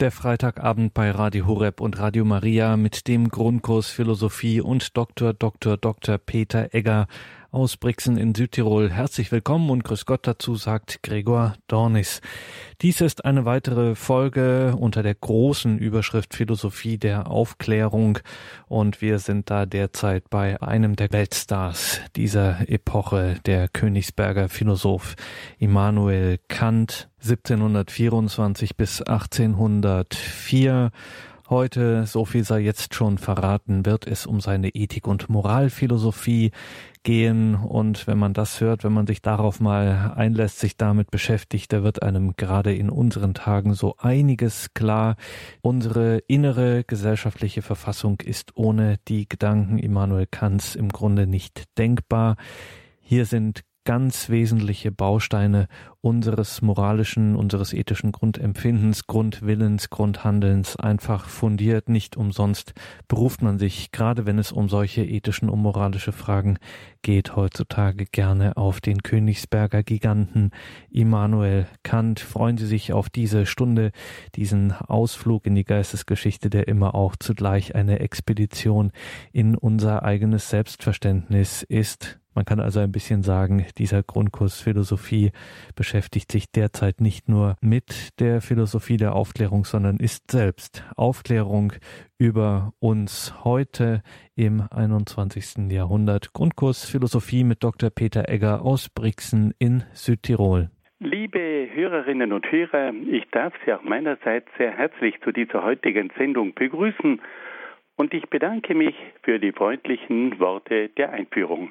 Der Freitagabend bei Radio Horeb und Radio Maria mit dem Grundkurs Philosophie und Dr. Dr. Dr. Peter Egger aus Brixen in Südtirol. Herzlich willkommen und Grüß Gott dazu sagt Gregor Dornis. Dies ist eine weitere Folge unter der großen Überschrift Philosophie der Aufklärung und wir sind da derzeit bei einem der Weltstars dieser Epoche, der Königsberger Philosoph Immanuel Kant 1724 bis 1804 Heute, so viel sei jetzt schon verraten, wird es um seine Ethik- und Moralphilosophie gehen. Und wenn man das hört, wenn man sich darauf mal einlässt, sich damit beschäftigt, da wird einem gerade in unseren Tagen so einiges klar. Unsere innere gesellschaftliche Verfassung ist ohne die Gedanken Immanuel Kants im Grunde nicht denkbar. Hier sind ganz wesentliche Bausteine unseres moralischen, unseres ethischen Grundempfindens, Grundwillens, Grundhandelns einfach fundiert. Nicht umsonst beruft man sich, gerade wenn es um solche ethischen und moralische Fragen geht, heutzutage gerne auf den Königsberger Giganten Immanuel Kant. Freuen Sie sich auf diese Stunde, diesen Ausflug in die Geistesgeschichte, der immer auch zugleich eine Expedition in unser eigenes Selbstverständnis ist. Man kann also ein bisschen sagen, dieser Grundkurs Philosophie beschäftigt sich derzeit nicht nur mit der Philosophie der Aufklärung, sondern ist selbst Aufklärung über uns heute im 21. Jahrhundert. Grundkurs Philosophie mit Dr. Peter Egger aus Brixen in Südtirol. Liebe Hörerinnen und Hörer, ich darf Sie auch meinerseits sehr herzlich zu dieser heutigen Sendung begrüßen und ich bedanke mich für die freundlichen Worte der Einführung.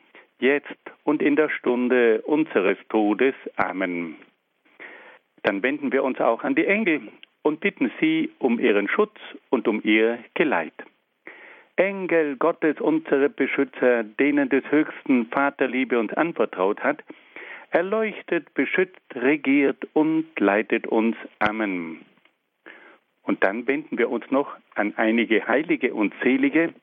jetzt und in der Stunde unseres Todes. Amen. Dann wenden wir uns auch an die Engel und bitten sie um ihren Schutz und um ihr Geleit. Engel Gottes, unsere Beschützer, denen des höchsten Vaterliebe uns anvertraut hat, erleuchtet, beschützt, regiert und leitet uns. Amen. Und dann wenden wir uns noch an einige Heilige und Selige,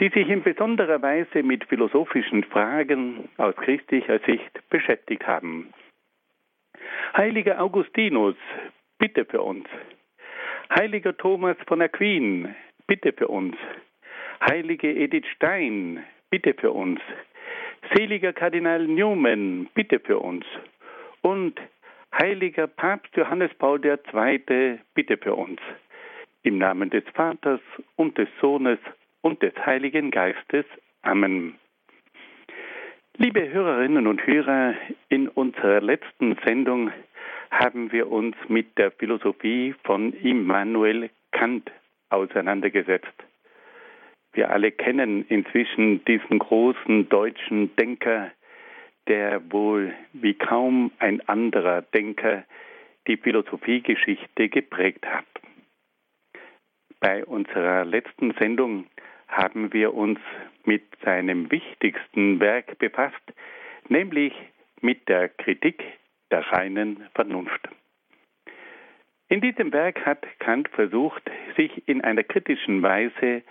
die sich in besonderer Weise mit philosophischen Fragen aus christlicher Sicht beschäftigt haben. Heiliger Augustinus, bitte für uns. Heiliger Thomas von Aquin, bitte für uns. Heilige Edith Stein, bitte für uns. Seliger Kardinal Newman, bitte für uns. Und heiliger Papst Johannes Paul II, bitte für uns. Im Namen des Vaters und des Sohnes und des Heiligen Geistes. Amen. Liebe Hörerinnen und Hörer, in unserer letzten Sendung haben wir uns mit der Philosophie von Immanuel Kant auseinandergesetzt. Wir alle kennen inzwischen diesen großen deutschen Denker, der wohl wie kaum ein anderer Denker die Philosophiegeschichte geprägt hat. Bei unserer letzten Sendung haben wir uns mit seinem wichtigsten Werk befasst, nämlich mit der Kritik der reinen Vernunft. In diesem Werk hat Kant versucht, sich in einer kritischen Weise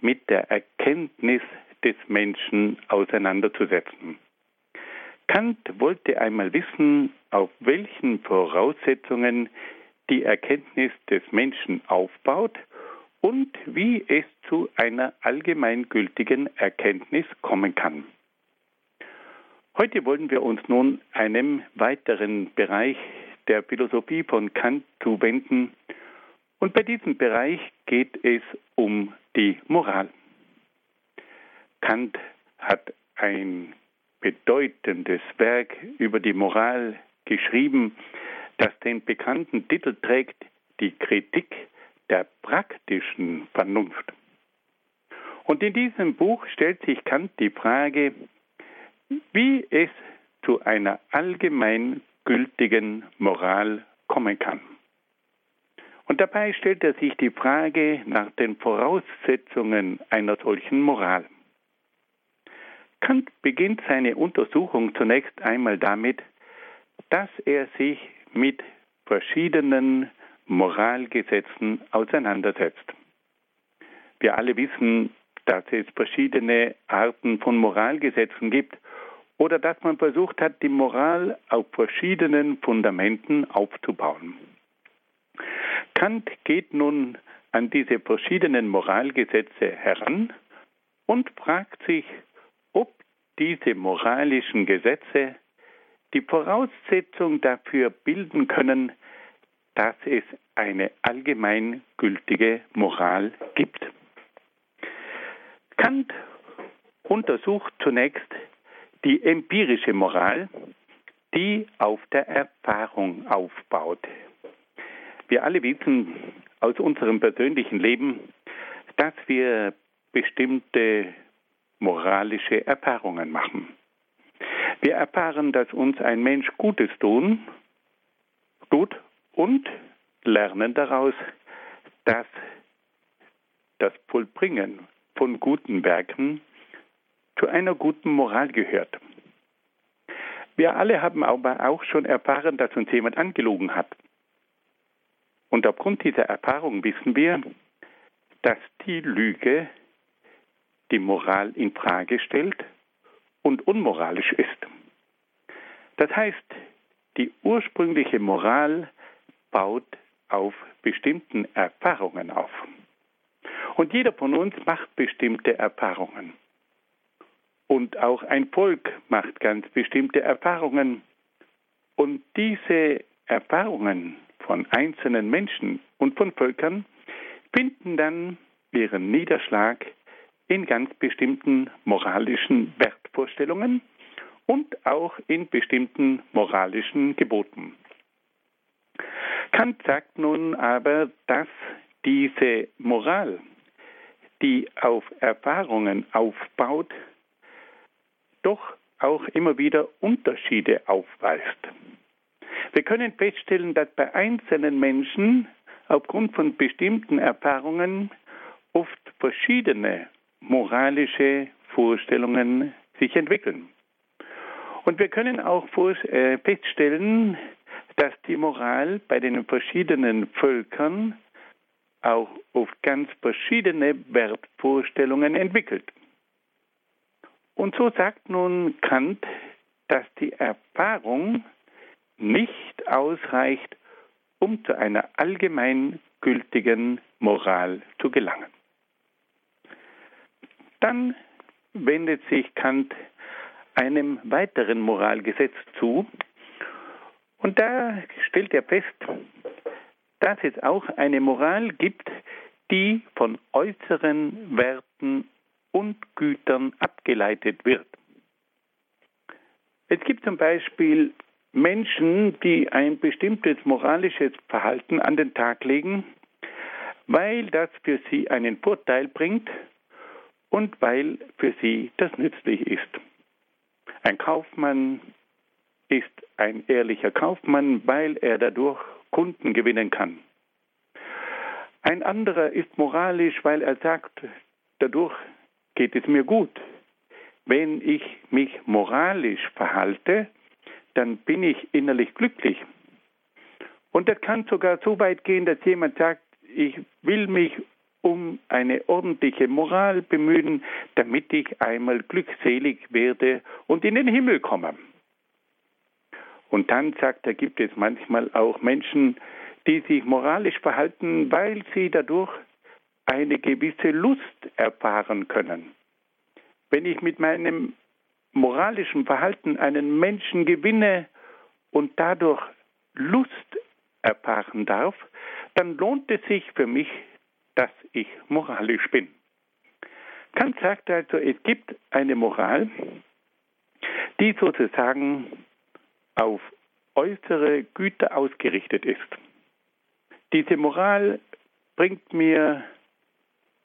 mit der Erkenntnis des Menschen auseinanderzusetzen. Kant wollte einmal wissen, auf welchen Voraussetzungen die Erkenntnis des Menschen aufbaut und wie es zu einer allgemeingültigen Erkenntnis kommen kann. Heute wollen wir uns nun einem weiteren Bereich der Philosophie von Kant zuwenden. Und bei diesem Bereich geht es um die Moral. Kant hat ein bedeutendes Werk über die Moral geschrieben, das den bekannten Titel trägt, die Kritik der praktischen Vernunft. Und in diesem Buch stellt sich Kant die Frage, wie es zu einer allgemein gültigen Moral kommen kann. Und dabei stellt er sich die Frage nach den Voraussetzungen einer solchen Moral. Kant beginnt seine Untersuchung zunächst einmal damit, dass er sich mit verschiedenen Moralgesetzen auseinandersetzt. Wir alle wissen, dass es verschiedene Arten von Moralgesetzen gibt oder dass man versucht hat, die Moral auf verschiedenen Fundamenten aufzubauen. Kant geht nun an diese verschiedenen Moralgesetze heran und fragt sich, ob diese moralischen Gesetze die Voraussetzung dafür bilden können, dass es eine allgemein gültige Moral gibt. Kant untersucht zunächst die empirische Moral, die auf der Erfahrung aufbaut. Wir alle wissen aus unserem persönlichen Leben, dass wir bestimmte moralische Erfahrungen machen. Wir erfahren, dass uns ein Mensch Gutes tun, tut und lernen daraus, dass das Vollbringen von guten Werken zu einer guten Moral gehört. Wir alle haben aber auch schon erfahren, dass uns jemand angelogen hat. Und aufgrund dieser Erfahrung wissen wir, dass die Lüge die Moral in Frage stellt und unmoralisch ist. Das heißt, die ursprüngliche Moral baut auf bestimmten Erfahrungen auf. Und jeder von uns macht bestimmte Erfahrungen. Und auch ein Volk macht ganz bestimmte Erfahrungen. Und diese Erfahrungen von einzelnen Menschen und von Völkern finden dann ihren Niederschlag in ganz bestimmten moralischen Wertvorstellungen und auch in bestimmten moralischen Geboten. Kant sagt nun aber, dass diese Moral, die auf Erfahrungen aufbaut, doch auch immer wieder Unterschiede aufweist. Wir können feststellen, dass bei einzelnen Menschen aufgrund von bestimmten Erfahrungen oft verschiedene moralische Vorstellungen sich entwickeln. Und wir können auch äh, feststellen, dass die Moral bei den verschiedenen Völkern auch oft ganz verschiedene Wertvorstellungen entwickelt. Und so sagt nun Kant, dass die Erfahrung nicht ausreicht, um zu einer allgemein gültigen Moral zu gelangen. Dann wendet sich Kant einem weiteren Moralgesetz zu und da stellt er fest, dass es auch eine Moral gibt, die von äußeren Werten und Gütern abgeleitet wird. Es gibt zum Beispiel Menschen, die ein bestimmtes moralisches Verhalten an den Tag legen, weil das für sie einen Vorteil bringt und weil für sie das nützlich ist. Ein Kaufmann ist ein ehrlicher Kaufmann, weil er dadurch Kunden gewinnen kann. Ein anderer ist moralisch, weil er sagt, dadurch geht es mir gut. Wenn ich mich moralisch verhalte, dann bin ich innerlich glücklich. Und das kann sogar so weit gehen, dass jemand sagt, ich will mich um eine ordentliche Moral bemühen, damit ich einmal glückselig werde und in den Himmel komme. Und dann sagt er, gibt es manchmal auch Menschen, die sich moralisch verhalten, weil sie dadurch eine gewisse Lust erfahren können. Wenn ich mit meinem moralischen Verhalten einen Menschen gewinne und dadurch Lust erfahren darf, dann lohnt es sich für mich, dass ich moralisch bin. Kant sagt also, es gibt eine Moral, die sozusagen auf äußere Güter ausgerichtet ist. Diese Moral bringt mir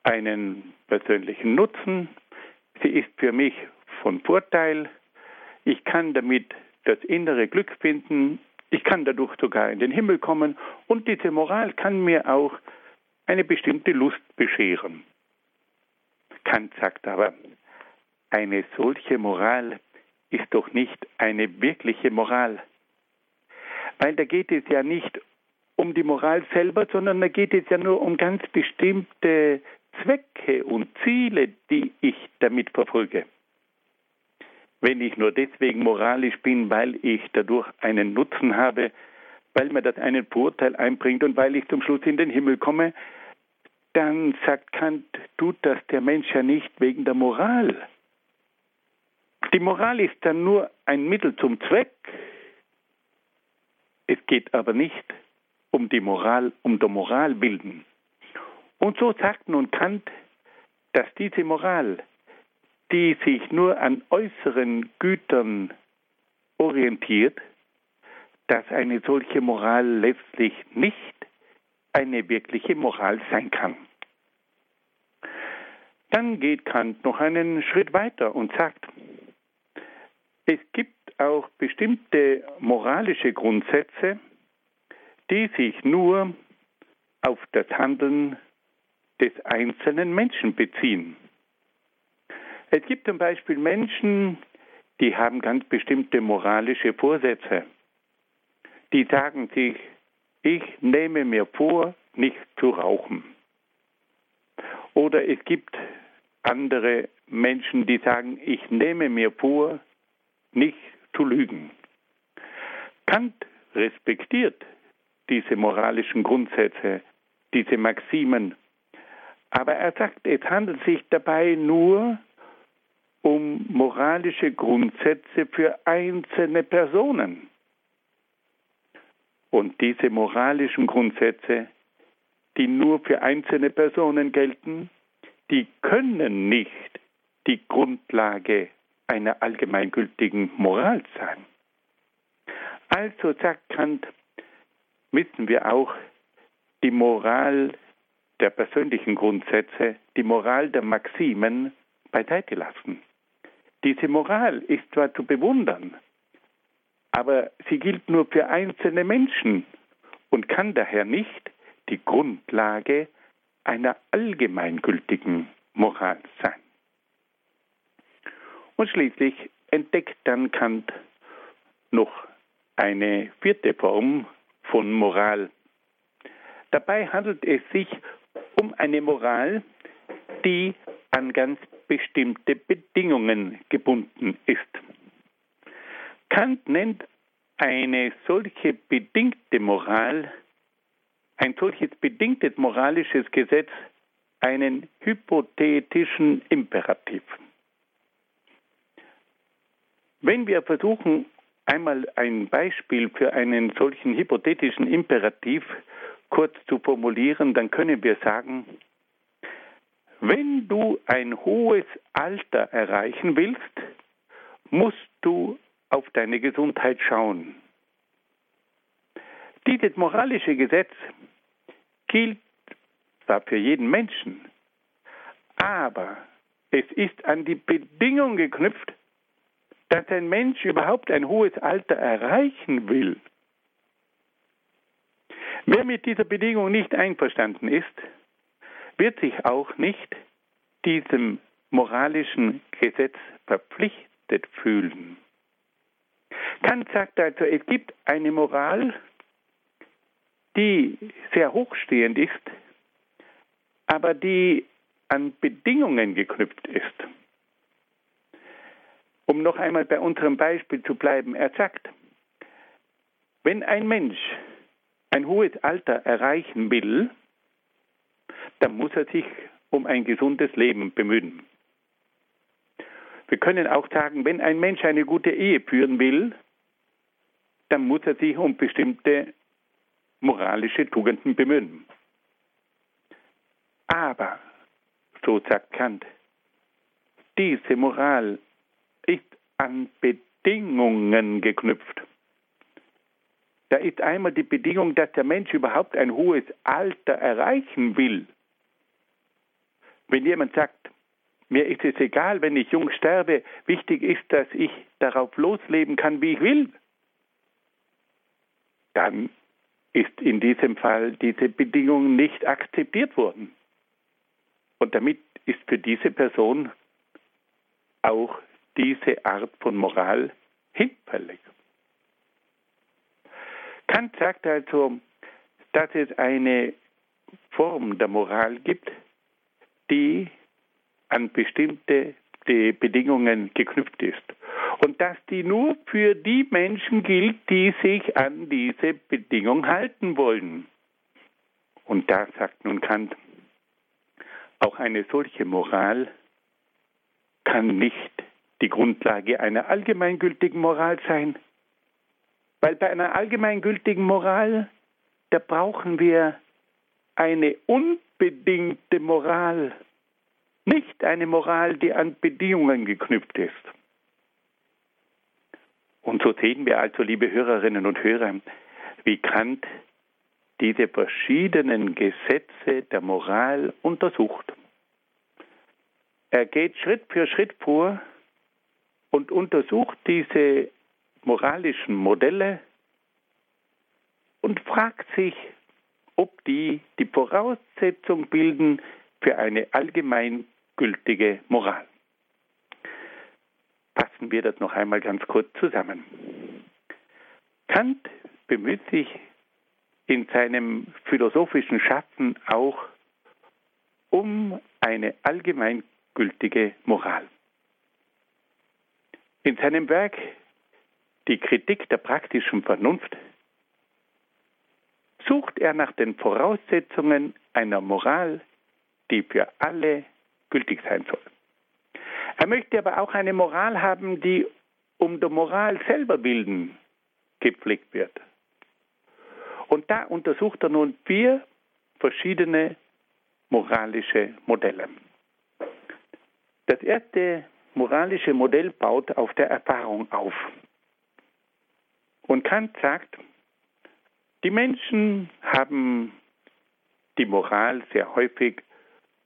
einen persönlichen Nutzen, sie ist für mich von Vorteil, ich kann damit das innere Glück finden, ich kann dadurch sogar in den Himmel kommen und diese Moral kann mir auch eine bestimmte Lust bescheren. Kant sagt aber, eine solche Moral ist doch nicht eine wirkliche Moral. Weil da geht es ja nicht um die Moral selber, sondern da geht es ja nur um ganz bestimmte Zwecke und Ziele, die ich damit verfolge. Wenn ich nur deswegen moralisch bin, weil ich dadurch einen Nutzen habe, weil mir das einen Vorteil einbringt und weil ich zum Schluss in den Himmel komme, dann sagt Kant, tut das der Mensch ja nicht wegen der Moral. Die Moral ist dann nur ein Mittel zum Zweck. Es geht aber nicht um die Moral, um der Moral bilden. Und so sagt nun Kant, dass diese Moral, die sich nur an äußeren Gütern orientiert, dass eine solche Moral letztlich nicht eine wirkliche Moral sein kann. Dann geht Kant noch einen Schritt weiter und sagt, es gibt auch bestimmte moralische Grundsätze, die sich nur auf das Handeln des einzelnen Menschen beziehen. Es gibt zum Beispiel Menschen, die haben ganz bestimmte moralische Vorsätze. Die sagen sich, ich nehme mir vor, nicht zu rauchen. Oder es gibt andere Menschen, die sagen, ich nehme mir vor, nicht zu lügen. Kant respektiert diese moralischen Grundsätze, diese Maximen, aber er sagt, es handelt sich dabei nur um moralische Grundsätze für einzelne Personen. Und diese moralischen Grundsätze, die nur für einzelne Personen gelten, die können nicht die Grundlage einer allgemeingültigen Moral sein. Also sagt Kant, müssen wir auch die Moral der persönlichen Grundsätze, die Moral der Maximen beiseite lassen. Diese Moral ist zwar zu bewundern, aber sie gilt nur für einzelne Menschen und kann daher nicht die Grundlage einer allgemeingültigen Moral sein. Und schließlich entdeckt dann Kant noch eine vierte Form von Moral. Dabei handelt es sich um eine Moral, die an ganz bestimmte Bedingungen gebunden ist. Kant nennt eine solche bedingte Moral, ein solches bedingtes moralisches Gesetz einen hypothetischen Imperativ. Wenn wir versuchen, einmal ein Beispiel für einen solchen hypothetischen Imperativ kurz zu formulieren, dann können wir sagen, wenn du ein hohes Alter erreichen willst, musst du auf deine Gesundheit schauen. Dieses moralische Gesetz gilt zwar für jeden Menschen, aber es ist an die Bedingung geknüpft, dass ein Mensch überhaupt ein hohes Alter erreichen will. Wer mit dieser Bedingung nicht einverstanden ist, wird sich auch nicht diesem moralischen Gesetz verpflichtet fühlen. Kant sagt also, es gibt eine Moral, die sehr hochstehend ist, aber die an Bedingungen geknüpft ist. Um noch einmal bei unserem Beispiel zu bleiben, er sagt, wenn ein Mensch ein hohes Alter erreichen will, dann muss er sich um ein gesundes Leben bemühen. Wir können auch sagen, wenn ein Mensch eine gute Ehe führen will, dann muss er sich um bestimmte moralische Tugenden bemühen. Aber, so sagt Kant, diese Moral ist an Bedingungen geknüpft. Da ist einmal die Bedingung, dass der Mensch überhaupt ein hohes Alter erreichen will. Wenn jemand sagt, mir ist es egal, wenn ich jung sterbe, wichtig ist, dass ich darauf losleben kann, wie ich will, dann ist in diesem Fall diese Bedingung nicht akzeptiert worden. Und damit ist für diese Person auch diese Art von Moral hinfällig. Kant sagt also, dass es eine Form der Moral gibt, die an bestimmte Bedingungen geknüpft ist. Und dass die nur für die Menschen gilt, die sich an diese Bedingung halten wollen. Und da sagt nun Kant, auch eine solche Moral kann nicht die Grundlage einer allgemeingültigen Moral sein. Weil bei einer allgemeingültigen Moral, da brauchen wir eine unbedingte Moral, nicht eine Moral, die an Bedingungen geknüpft ist. Und so sehen wir also, liebe Hörerinnen und Hörer, wie Kant diese verschiedenen Gesetze der Moral untersucht. Er geht Schritt für Schritt vor und untersucht diese moralischen Modelle und fragt sich, ob die die Voraussetzung bilden für eine allgemeingültige Moral. Fassen wir das noch einmal ganz kurz zusammen. Kant bemüht sich in seinem philosophischen Schaffen auch um eine allgemeingültige Moral. In seinem Werk Die Kritik der praktischen Vernunft sucht er nach den Voraussetzungen einer Moral, die für alle gültig sein soll. Er möchte aber auch eine Moral haben, die um der Moral selber willen gepflegt wird. Und da untersucht er nun vier verschiedene moralische Modelle. Das erste moralische Modell baut auf der Erfahrung auf. Und Kant sagt, die Menschen haben die Moral sehr häufig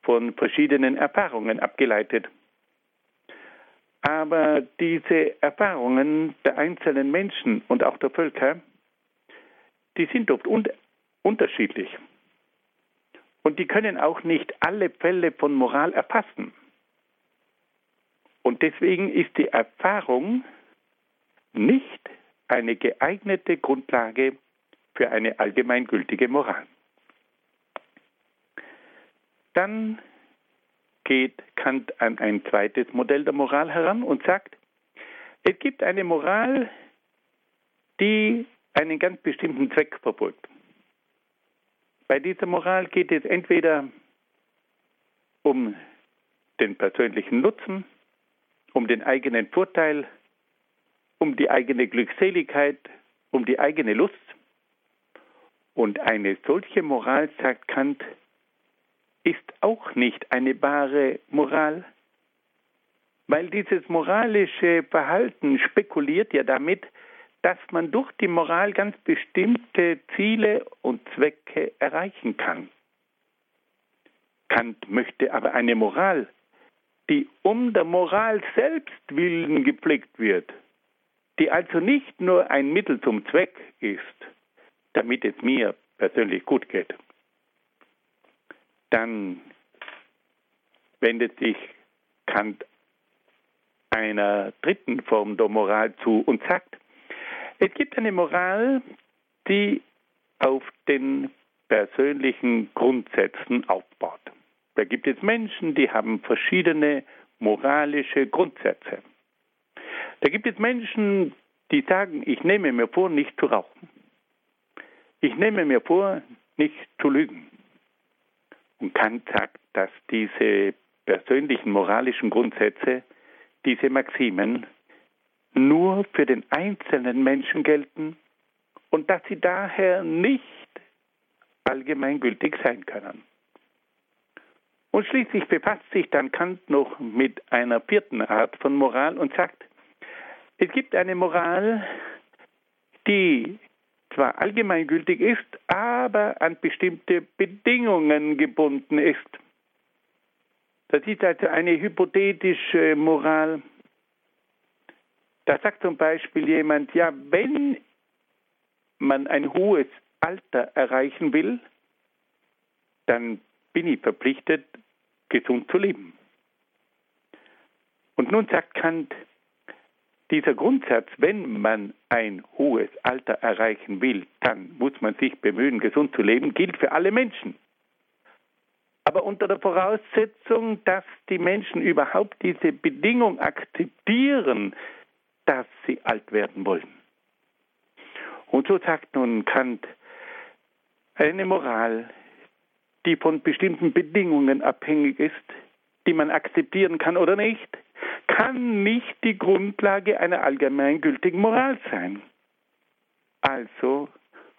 von verschiedenen Erfahrungen abgeleitet. Aber diese Erfahrungen der einzelnen Menschen und auch der Völker, die sind oft un unterschiedlich. Und die können auch nicht alle Fälle von Moral erfassen. Und deswegen ist die Erfahrung nicht eine geeignete Grundlage für eine allgemeingültige Moral. Dann geht Kant an ein zweites Modell der Moral heran und sagt, es gibt eine Moral, die einen ganz bestimmten Zweck verfolgt. Bei dieser Moral geht es entweder um den persönlichen Nutzen, um den eigenen Vorteil, um die eigene Glückseligkeit, um die eigene Lust. Und eine solche Moral, sagt Kant, ist auch nicht eine wahre Moral, weil dieses moralische Verhalten spekuliert ja damit, dass man durch die Moral ganz bestimmte Ziele und Zwecke erreichen kann. Kant möchte aber eine Moral, die um der Moral selbst willen gepflegt wird, die also nicht nur ein Mittel zum Zweck ist, damit es mir persönlich gut geht. Dann wendet sich Kant einer dritten Form der Moral zu und sagt, es gibt eine Moral, die auf den persönlichen Grundsätzen aufbaut. Da gibt es Menschen, die haben verschiedene moralische Grundsätze. Da gibt es Menschen, die sagen, ich nehme mir vor, nicht zu rauchen. Ich nehme mir vor, nicht zu lügen. Und Kant sagt, dass diese persönlichen moralischen Grundsätze, diese Maximen, nur für den einzelnen Menschen gelten und dass sie daher nicht allgemeingültig sein können. Und schließlich befasst sich dann Kant noch mit einer vierten Art von Moral und sagt, es gibt eine Moral, die zwar allgemeingültig ist, aber an bestimmte Bedingungen gebunden ist. Das ist also eine hypothetische Moral. Da sagt zum Beispiel jemand, ja, wenn man ein hohes Alter erreichen will, dann bin ich verpflichtet, gesund zu leben. Und nun sagt Kant, dieser Grundsatz, wenn man ein hohes Alter erreichen will, dann muss man sich bemühen, gesund zu leben, gilt für alle Menschen. Aber unter der Voraussetzung, dass die Menschen überhaupt diese Bedingung akzeptieren, dass sie alt werden wollen. Und so sagt nun Kant, eine Moral, die von bestimmten Bedingungen abhängig ist, die man akzeptieren kann oder nicht, kann nicht die Grundlage einer allgemeingültigen Moral sein. Also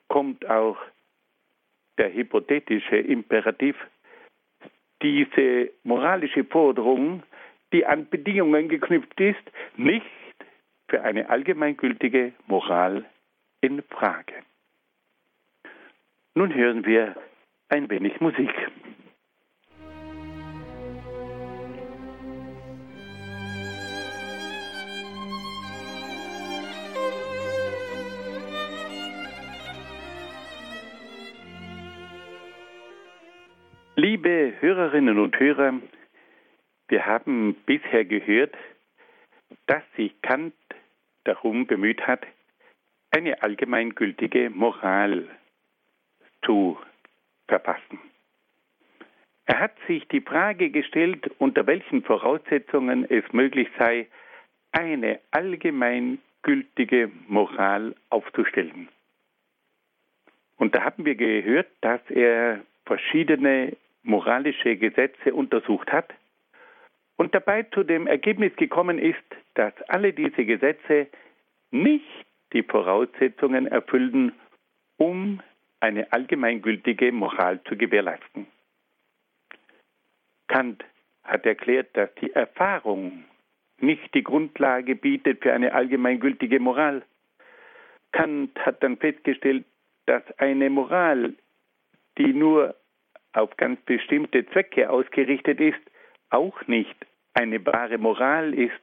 kommt auch der hypothetische Imperativ, diese moralische Forderung, die an Bedingungen geknüpft ist, nicht für eine allgemeingültige Moral in Frage. Nun hören wir ein wenig Musik. Liebe Hörerinnen und Hörer, wir haben bisher gehört, dass sich Kant darum bemüht hat, eine allgemeingültige Moral zu verfassen. Er hat sich die Frage gestellt, unter welchen Voraussetzungen es möglich sei, eine allgemeingültige Moral aufzustellen. Und da haben wir gehört, dass er verschiedene moralische Gesetze untersucht hat und dabei zu dem Ergebnis gekommen ist, dass alle diese Gesetze nicht die Voraussetzungen erfüllen, um eine allgemeingültige Moral zu gewährleisten. Kant hat erklärt, dass die Erfahrung nicht die Grundlage bietet für eine allgemeingültige Moral. Kant hat dann festgestellt, dass eine Moral, die nur auf ganz bestimmte Zwecke ausgerichtet ist, auch nicht eine wahre Moral ist,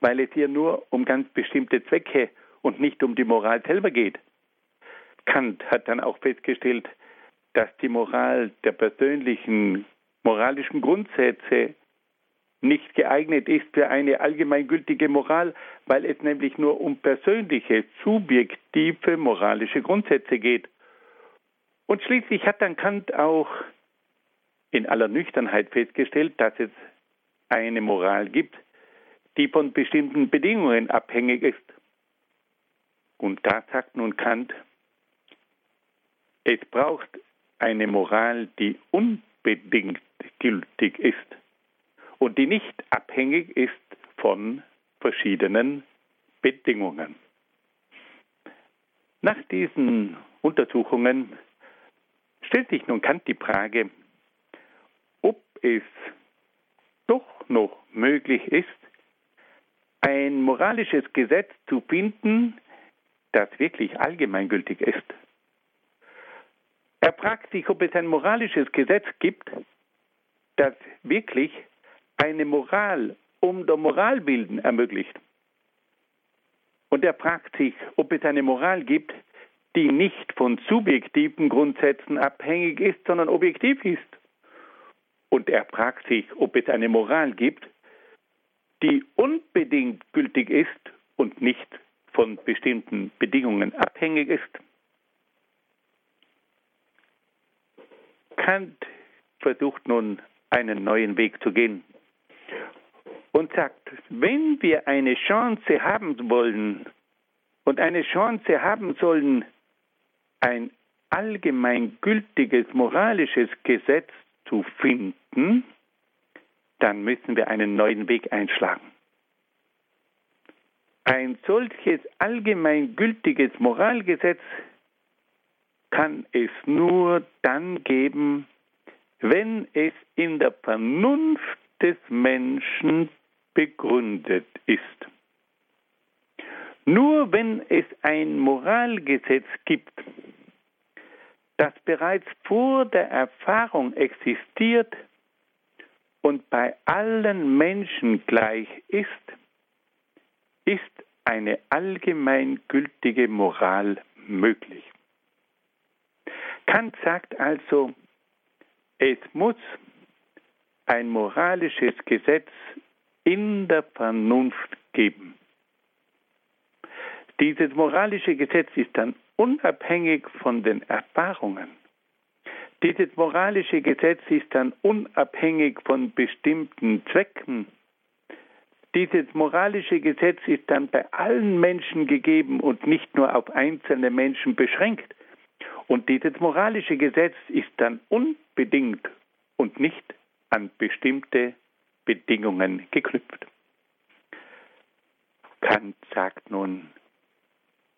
weil es hier nur um ganz bestimmte Zwecke und nicht um die Moral selber geht. Kant hat dann auch festgestellt, dass die Moral der persönlichen moralischen Grundsätze nicht geeignet ist für eine allgemeingültige Moral, weil es nämlich nur um persönliche, subjektive moralische Grundsätze geht. Und schließlich hat dann Kant auch in aller Nüchternheit festgestellt, dass es eine Moral gibt, die von bestimmten Bedingungen abhängig ist. Und da sagt nun Kant, es braucht eine Moral, die unbedingt gültig ist und die nicht abhängig ist von verschiedenen Bedingungen. Nach diesen Untersuchungen stellt sich nun Kant die Frage, ob es doch noch möglich ist, ein moralisches Gesetz zu finden, das wirklich allgemeingültig ist. Er fragt sich, ob es ein moralisches Gesetz gibt, das wirklich eine Moral um der Moral willen ermöglicht. Und er fragt sich, ob es eine Moral gibt, die nicht von subjektiven Grundsätzen abhängig ist, sondern objektiv ist. Und er fragt sich, ob es eine Moral gibt, die unbedingt gültig ist und nicht von bestimmten Bedingungen abhängig ist. Kant versucht nun einen neuen Weg zu gehen und sagt, wenn wir eine Chance haben wollen und eine Chance haben sollen, ein allgemeingültiges moralisches Gesetz zu finden, dann müssen wir einen neuen Weg einschlagen. Ein solches allgemeingültiges Moralgesetz kann es nur dann geben, wenn es in der Vernunft des Menschen begründet ist. Nur wenn es ein Moralgesetz gibt, das bereits vor der Erfahrung existiert und bei allen Menschen gleich ist, ist eine allgemeingültige Moral möglich. Kant sagt also, es muss ein moralisches Gesetz in der Vernunft geben. Dieses moralische Gesetz ist dann unabhängig von den Erfahrungen. Dieses moralische Gesetz ist dann unabhängig von bestimmten Zwecken. Dieses moralische Gesetz ist dann bei allen Menschen gegeben und nicht nur auf einzelne Menschen beschränkt. Und dieses moralische Gesetz ist dann unbedingt und nicht an bestimmte Bedingungen geknüpft. Kant sagt nun,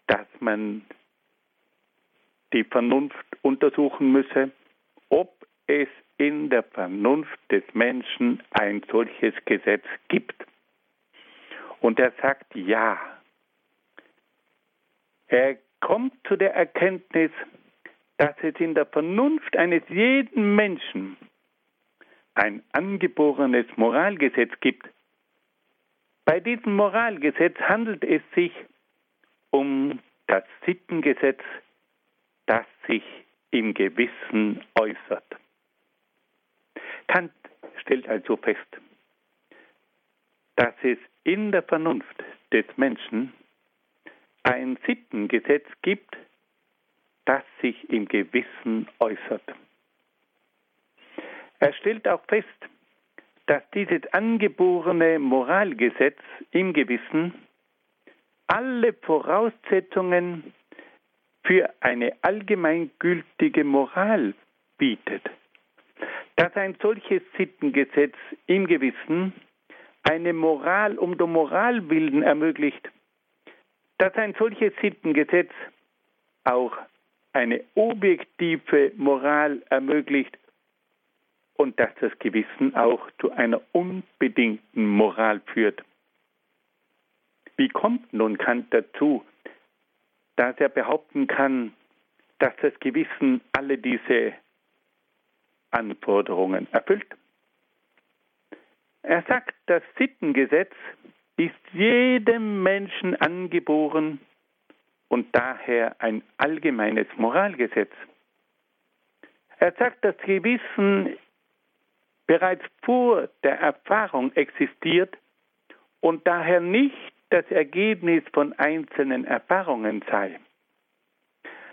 dass man die Vernunft untersuchen müsse, ob es in der Vernunft des Menschen ein solches Gesetz gibt. Und er sagt ja. Er kommt zu der Erkenntnis, dass es in der Vernunft eines jeden Menschen ein angeborenes Moralgesetz gibt. Bei diesem Moralgesetz handelt es sich um das Sittengesetz, das sich im Gewissen äußert. Kant stellt also fest, dass es in der Vernunft des Menschen ein Sittengesetz gibt, das sich im Gewissen äußert. Er stellt auch fest, dass dieses angeborene Moralgesetz im Gewissen alle Voraussetzungen für eine allgemeingültige Moral bietet. Dass ein solches Sittengesetz im Gewissen eine Moral um der Moral willen ermöglicht, dass ein solches Sittengesetz auch eine objektive Moral ermöglicht und dass das Gewissen auch zu einer unbedingten Moral führt. Wie kommt nun Kant dazu, dass er behaupten kann, dass das Gewissen alle diese Anforderungen erfüllt? Er sagt, das Sittengesetz ist jedem Menschen angeboren und daher ein allgemeines Moralgesetz. Er sagt, das Gewissen bereits vor der Erfahrung existiert und daher nicht das Ergebnis von einzelnen Erfahrungen sei.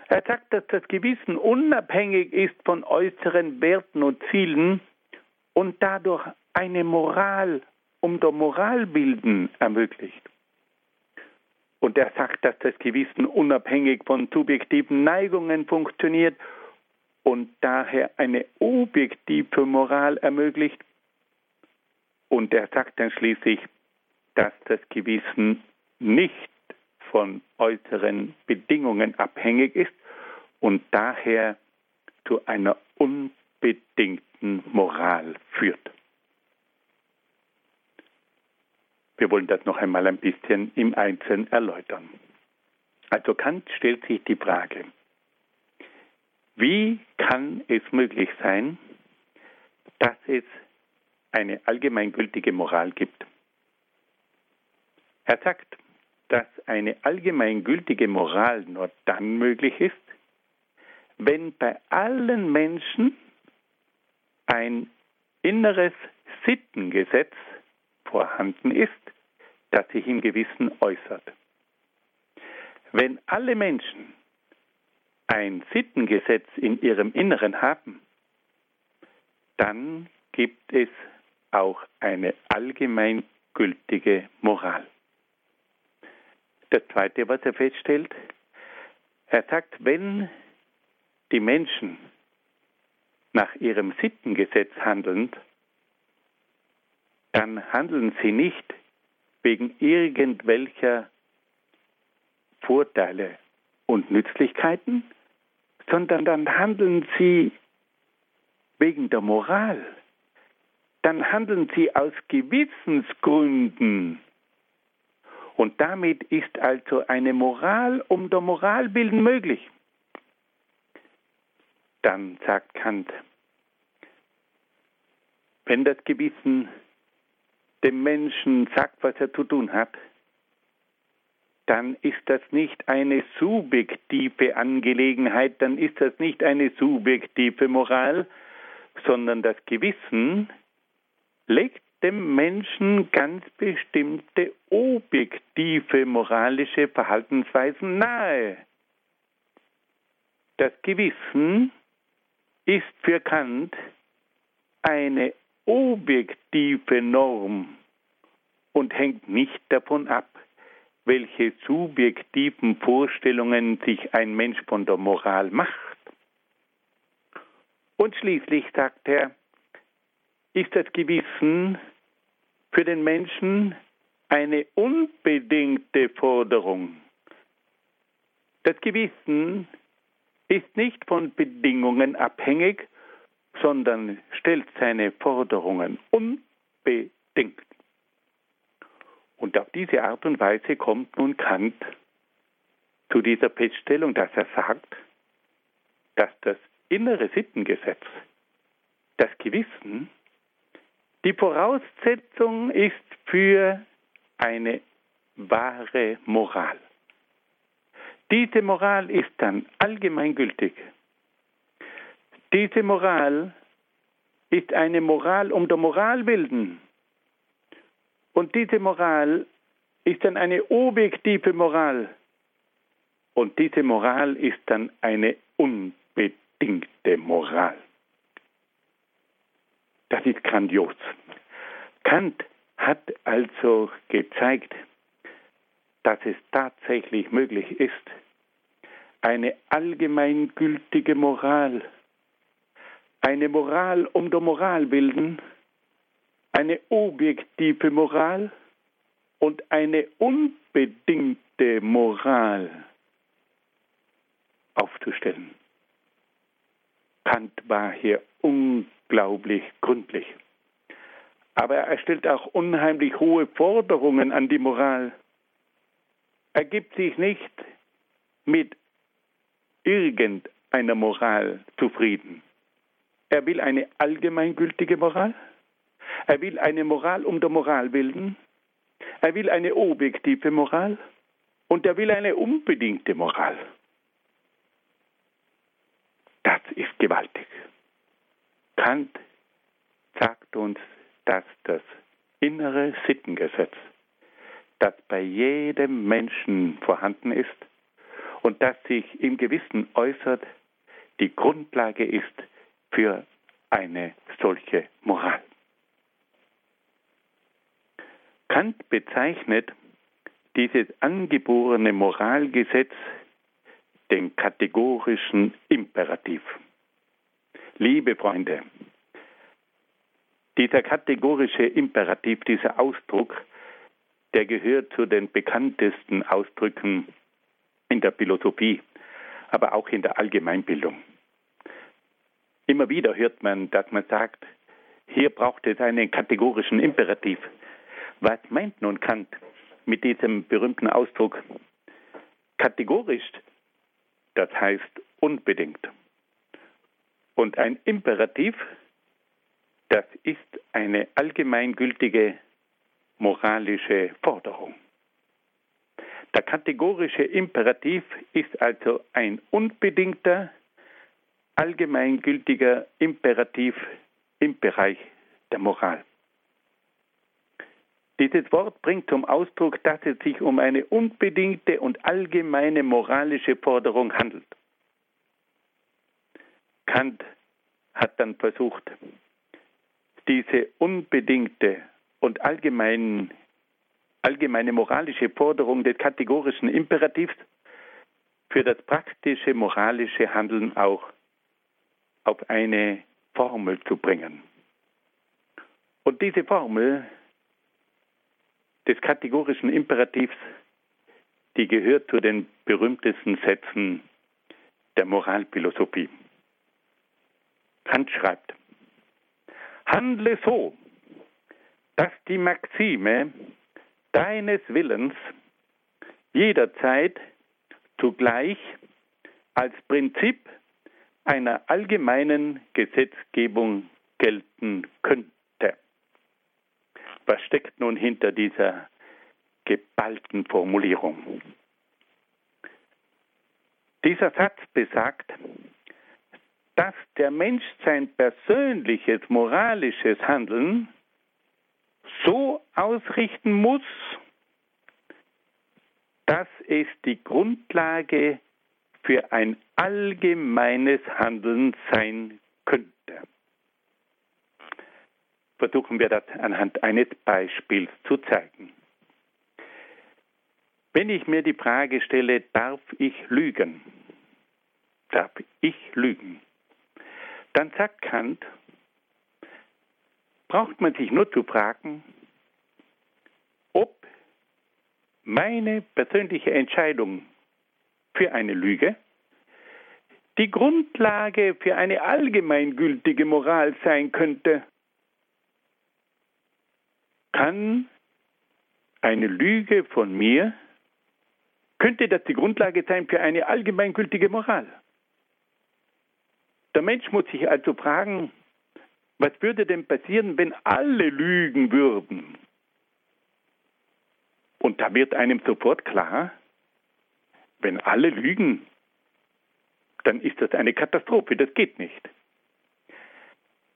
Er sagt, dass das Gewissen unabhängig ist von äußeren Werten und Zielen und dadurch eine Moral um der Moralbilden ermöglicht. Und er sagt, dass das Gewissen unabhängig von subjektiven Neigungen funktioniert und daher eine objektive Moral ermöglicht. Und er sagt dann schließlich, dass das Gewissen nicht von äußeren Bedingungen abhängig ist und daher zu einer unbedingten Moral führt. Wir wollen das noch einmal ein bisschen im Einzelnen erläutern. Also Kant stellt sich die Frage, wie kann es möglich sein, dass es eine allgemeingültige Moral gibt? Er sagt, dass eine allgemeingültige Moral nur dann möglich ist, wenn bei allen Menschen ein inneres Sittengesetz vorhanden ist, das sich im Gewissen äußert. Wenn alle Menschen ein Sittengesetz in ihrem Inneren haben, dann gibt es auch eine allgemeingültige Moral. Das Zweite, was er feststellt, er sagt, wenn die Menschen nach ihrem Sittengesetz handeln, dann handeln sie nicht wegen irgendwelcher Vorteile und Nützlichkeiten, sondern dann handeln sie wegen der Moral, dann handeln sie aus Gewissensgründen. Und damit ist also eine Moral um der Moral willen möglich. Dann sagt Kant, wenn das Gewissen dem Menschen sagt, was er zu tun hat, dann ist das nicht eine subjektive Angelegenheit, dann ist das nicht eine subjektive Moral, sondern das Gewissen legt dem Menschen ganz bestimmte objektive moralische Verhaltensweisen nahe. Das Gewissen ist für Kant eine objektive Norm und hängt nicht davon ab, welche subjektiven Vorstellungen sich ein Mensch von der Moral macht. Und schließlich sagt er, ist das Gewissen für den Menschen eine unbedingte Forderung. Das Gewissen ist nicht von Bedingungen abhängig, sondern stellt seine Forderungen unbedingt. Und auf diese Art und Weise kommt nun Kant zu dieser Feststellung, dass er sagt, dass das innere Sittengesetz, das Gewissen, die Voraussetzung ist für eine wahre Moral. Diese Moral ist dann allgemeingültig. Diese Moral ist eine Moral um der Moral willen. Und diese Moral ist dann eine objektive Moral. Und diese Moral ist dann eine unbedingte Moral. Das ist grandios. Kant hat also gezeigt, dass es tatsächlich möglich ist, eine allgemeingültige Moral, eine Moral um der Moral bilden, eine objektive Moral und eine unbedingte Moral aufzustellen. Kant war hier unglaublich gründlich. Aber er stellt auch unheimlich hohe Forderungen an die Moral. Er gibt sich nicht mit irgendeiner Moral zufrieden. Er will eine allgemeingültige Moral. Er will eine Moral um der Moral bilden. Er will eine objektive Moral. Und er will eine unbedingte Moral. Das ist gewaltig. Kant sagt uns, dass das innere Sittengesetz, das bei jedem Menschen vorhanden ist und das sich im Gewissen äußert, die Grundlage ist für eine solche Moral. Kant bezeichnet dieses angeborene Moralgesetz den kategorischen Imperativ. Liebe Freunde, dieser kategorische Imperativ, dieser Ausdruck, der gehört zu den bekanntesten Ausdrücken in der Philosophie, aber auch in der Allgemeinbildung. Immer wieder hört man, dass man sagt, hier braucht es einen kategorischen Imperativ. Was meint nun Kant mit diesem berühmten Ausdruck? Kategorisch, das heißt unbedingt. Und ein Imperativ, das ist eine allgemeingültige moralische Forderung. Der kategorische Imperativ ist also ein unbedingter allgemeingültiger Imperativ im Bereich der Moral. Dieses Wort bringt zum Ausdruck, dass es sich um eine unbedingte und allgemeine moralische Forderung handelt. Kant hat dann versucht, diese unbedingte und allgemein, allgemeine moralische Forderung des kategorischen Imperativs für das praktische moralische Handeln auch auf eine Formel zu bringen. Und diese Formel des kategorischen Imperativs, die gehört zu den berühmtesten Sätzen der Moralphilosophie. Kant schreibt, Handle so, dass die Maxime deines Willens jederzeit zugleich als Prinzip einer allgemeinen Gesetzgebung gelten könnte. Was steckt nun hinter dieser geballten Formulierung? Dieser Satz besagt, dass der Mensch sein persönliches moralisches Handeln so ausrichten muss, dass es die Grundlage für ein allgemeines Handeln sein könnte. Versuchen wir das anhand eines Beispiels zu zeigen. Wenn ich mir die Frage stelle, darf ich lügen? Darf ich lügen? Dann sagt Kant, braucht man sich nur zu fragen, ob meine persönliche Entscheidung für eine Lüge die Grundlage für eine allgemeingültige Moral sein könnte. Kann eine Lüge von mir, könnte das die Grundlage sein für eine allgemeingültige Moral? Der Mensch muss sich also fragen, was würde denn passieren, wenn alle lügen würden? Und da wird einem sofort klar, wenn alle lügen, dann ist das eine Katastrophe, das geht nicht.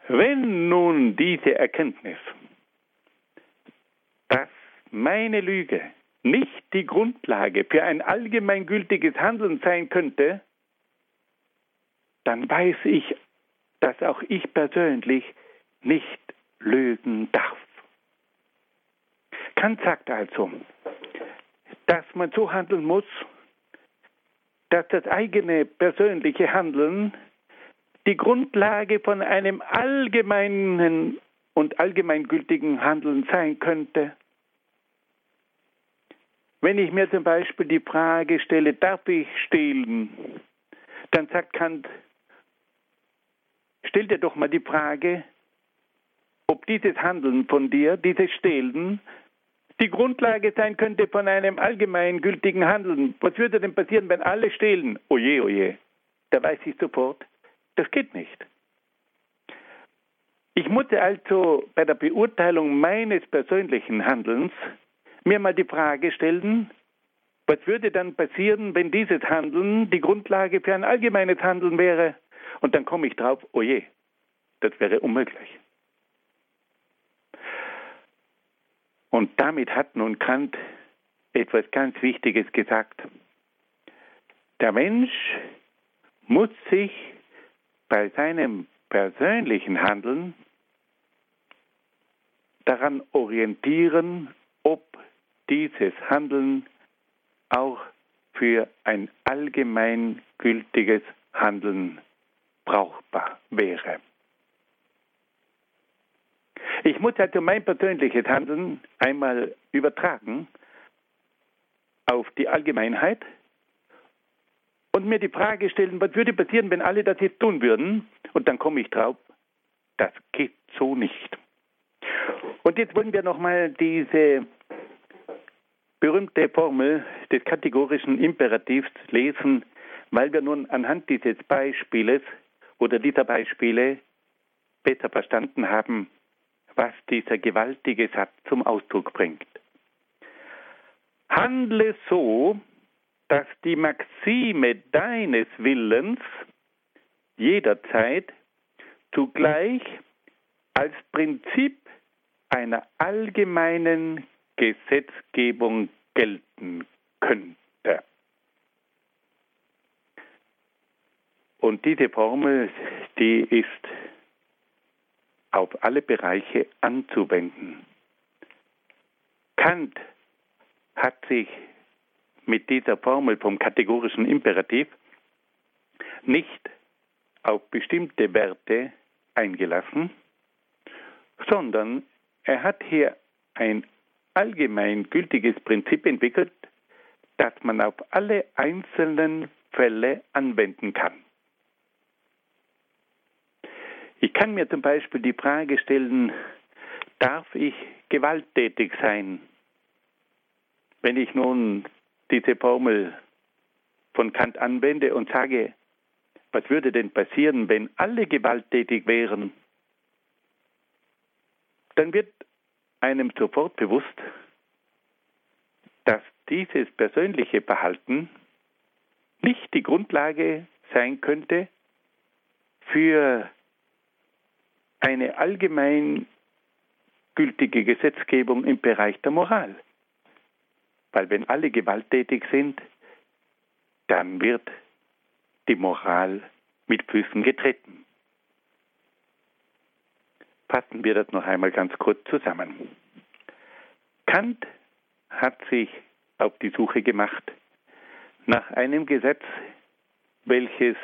Wenn nun diese Erkenntnis, dass meine Lüge nicht die Grundlage für ein allgemeingültiges Handeln sein könnte, dann weiß ich, dass auch ich persönlich nicht lügen darf. Kant sagt also, dass man so handeln muss, dass das eigene persönliche Handeln die Grundlage von einem allgemeinen und allgemeingültigen Handeln sein könnte. Wenn ich mir zum Beispiel die Frage stelle, darf ich stehlen, dann sagt Kant, stell dir doch mal die Frage, ob dieses Handeln von dir, dieses Stehlen, die Grundlage sein könnte von einem allgemeingültigen Handeln. Was würde denn passieren, wenn alle stehlen? Oje, oje. Da weiß ich sofort, das geht nicht. Ich musste also bei der Beurteilung meines persönlichen Handelns mir mal die Frage stellen, was würde dann passieren, wenn dieses Handeln die Grundlage für ein allgemeines Handeln wäre? Und dann komme ich drauf, oje, das wäre unmöglich. Und damit hat nun Kant etwas ganz Wichtiges gesagt. Der Mensch muss sich bei seinem persönlichen Handeln daran orientieren, ob dieses Handeln auch für ein allgemeingültiges Handeln brauchbar wäre. Ich muss also mein persönliches Handeln einmal übertragen auf die Allgemeinheit und mir die Frage stellen, was würde passieren, wenn alle das jetzt tun würden? Und dann komme ich drauf, das geht so nicht. Und jetzt wollen wir nochmal diese berühmte Formel des kategorischen Imperativs lesen, weil wir nun anhand dieses Beispieles oder dieser Beispiele besser verstanden haben, was dieser gewaltige Satz zum Ausdruck bringt. Handle so, dass die Maxime deines Willens jederzeit zugleich als Prinzip einer allgemeinen Gesetzgebung gelten könnte. Und diese Formel, die ist auf alle Bereiche anzuwenden. Kant hat sich mit dieser Formel vom kategorischen Imperativ nicht auf bestimmte Werte eingelassen, sondern er hat hier ein allgemein gültiges Prinzip entwickelt, das man auf alle einzelnen Fälle anwenden kann. Ich kann mir zum Beispiel die Frage stellen, darf ich gewalttätig sein? Wenn ich nun diese Formel von Kant anwende und sage, was würde denn passieren, wenn alle gewalttätig wären? Dann wird einem sofort bewusst, dass dieses persönliche Verhalten nicht die Grundlage sein könnte für eine allgemein gültige Gesetzgebung im Bereich der Moral. Weil wenn alle gewalttätig sind, dann wird die Moral mit Füßen getreten. Fassen wir das noch einmal ganz kurz zusammen. Kant hat sich auf die Suche gemacht nach einem Gesetz, welches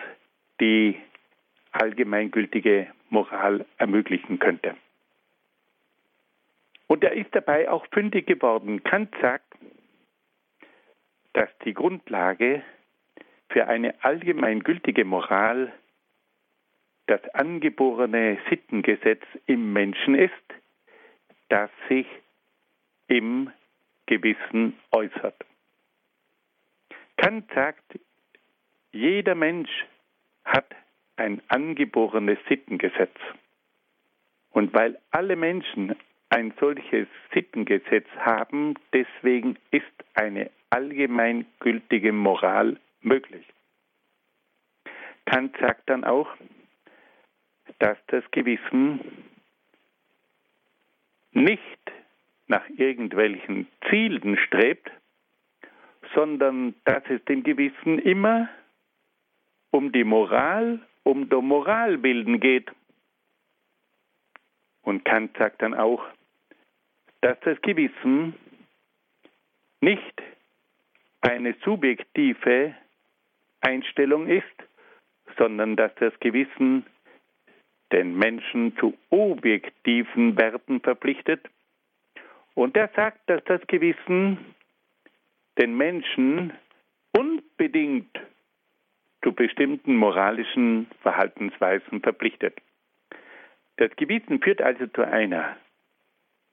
die allgemeingültige Moral ermöglichen könnte. Und er ist dabei auch fündig geworden. Kant sagt, dass die Grundlage für eine allgemeingültige Moral das angeborene Sittengesetz im Menschen ist, das sich im Gewissen äußert. Kant sagt, jeder Mensch hat ein angeborenes Sittengesetz. Und weil alle Menschen ein solches Sittengesetz haben, deswegen ist eine allgemeingültige Moral möglich. Kant sagt dann auch, dass das Gewissen nicht nach irgendwelchen Zielen strebt, sondern dass es dem Gewissen immer um die Moral, um der Moralbilden geht. Und Kant sagt dann auch, dass das Gewissen nicht eine subjektive Einstellung ist, sondern dass das Gewissen den Menschen zu objektiven Werten verpflichtet. Und er sagt, dass das Gewissen den Menschen unbedingt zu bestimmten moralischen Verhaltensweisen verpflichtet. Das Gewissen führt also zu einer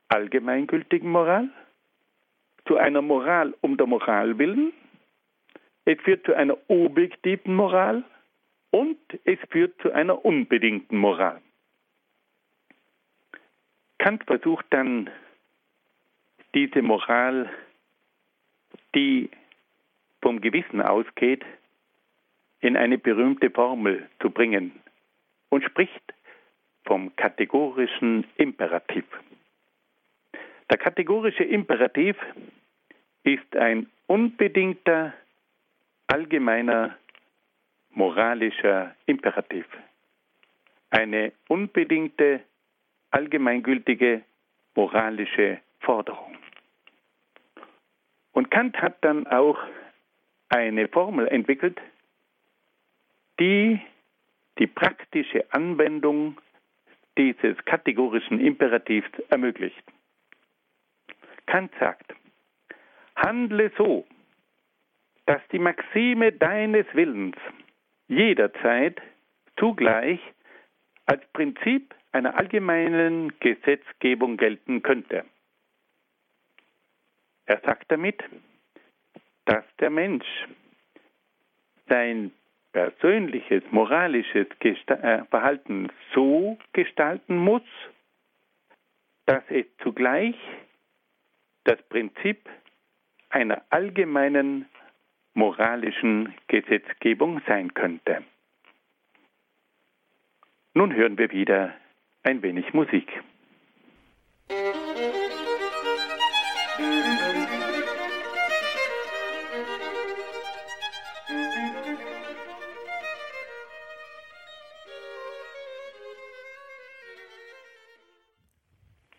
allgemeingültigen Moral, zu einer Moral um der Moral willen, es führt zu einer objektiven Moral und es führt zu einer unbedingten Moral. Kant versucht dann diese Moral, die vom Gewissen ausgeht, in eine berühmte Formel zu bringen und spricht vom kategorischen Imperativ. Der kategorische Imperativ ist ein unbedingter, allgemeiner, moralischer Imperativ. Eine unbedingte, allgemeingültige moralische Forderung. Und Kant hat dann auch eine Formel entwickelt, die die praktische Anwendung dieses kategorischen Imperativs ermöglicht. Kant sagt, handle so, dass die Maxime deines Willens jederzeit zugleich als Prinzip einer allgemeinen Gesetzgebung gelten könnte. Er sagt damit, dass der Mensch sein persönliches, moralisches äh, Verhalten so gestalten muss, dass es zugleich das Prinzip einer allgemeinen moralischen Gesetzgebung sein könnte. Nun hören wir wieder ein wenig Musik.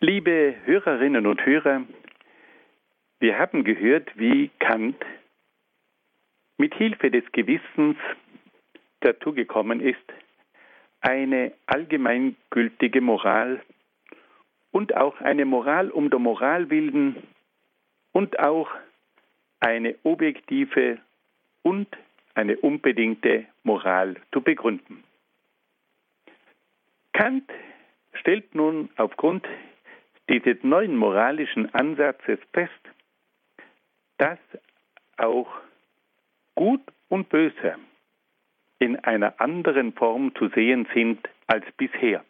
Liebe Hörerinnen und Hörer, wir haben gehört, wie Kant mit Hilfe des Gewissens dazu gekommen ist, eine allgemeingültige Moral und auch eine Moral um der Moral bilden und auch eine objektive und eine unbedingte Moral zu begründen. Kant stellt nun aufgrund dieses neuen moralischen Ansatzes fest, dass auch Gut und Böse in einer anderen Form zu sehen sind als bisher.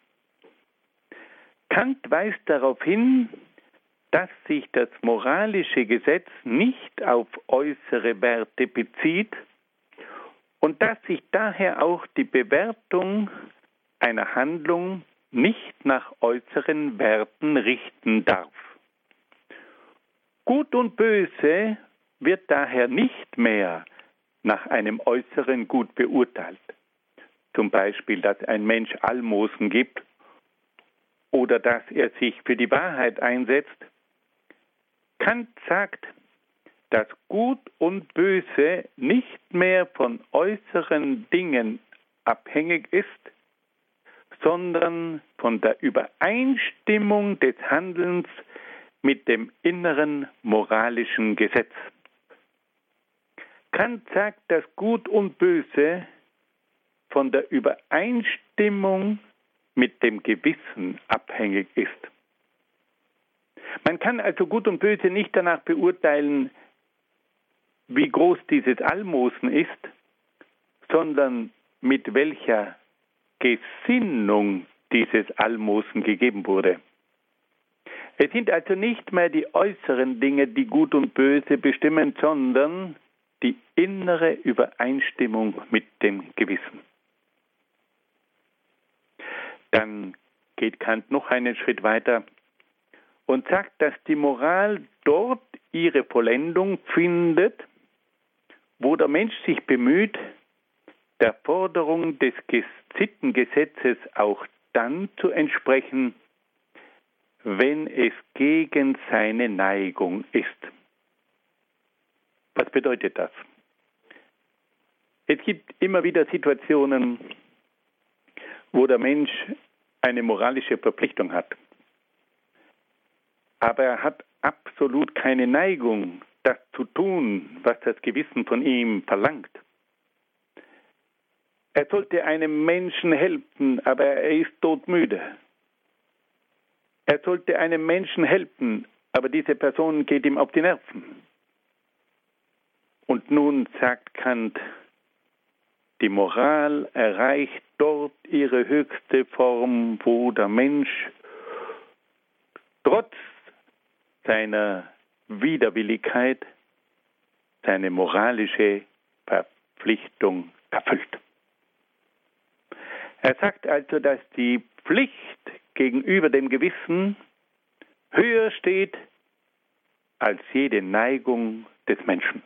Kant weist darauf hin, dass sich das moralische Gesetz nicht auf äußere Werte bezieht und dass sich daher auch die Bewertung einer Handlung nicht nach äußeren Werten richten darf. Gut und Böse wird daher nicht mehr nach einem äußeren Gut beurteilt. Zum Beispiel, dass ein Mensch Almosen gibt oder dass er sich für die Wahrheit einsetzt. Kant sagt, dass Gut und Böse nicht mehr von äußeren Dingen abhängig ist, sondern von der Übereinstimmung des Handelns mit dem inneren moralischen Gesetz. Kant sagt, dass Gut und Böse von der Übereinstimmung mit dem Gewissen abhängig ist. Man kann also Gut und Böse nicht danach beurteilen, wie groß dieses Almosen ist, sondern mit welcher Gesinnung dieses Almosen gegeben wurde. Es sind also nicht mehr die äußeren Dinge, die Gut und Böse bestimmen, sondern die innere Übereinstimmung mit dem Gewissen. Dann geht Kant noch einen Schritt weiter und sagt, dass die Moral dort ihre Vollendung findet, wo der Mensch sich bemüht, der Forderung des Sittengesetzes auch dann zu entsprechen, wenn es gegen seine Neigung ist. Was bedeutet das? Es gibt immer wieder Situationen, wo der Mensch eine moralische Verpflichtung hat. Aber er hat absolut keine Neigung, das zu tun, was das Gewissen von ihm verlangt. Er sollte einem Menschen helfen, aber er ist todmüde. Er sollte einem Menschen helfen, aber diese Person geht ihm auf die Nerven. Und nun sagt Kant, die Moral erreicht dort ihre höchste Form, wo der Mensch trotz seiner Widerwilligkeit seine moralische Verpflichtung erfüllt. Er sagt also, dass die Pflicht gegenüber dem Gewissen höher steht als jede Neigung des Menschen.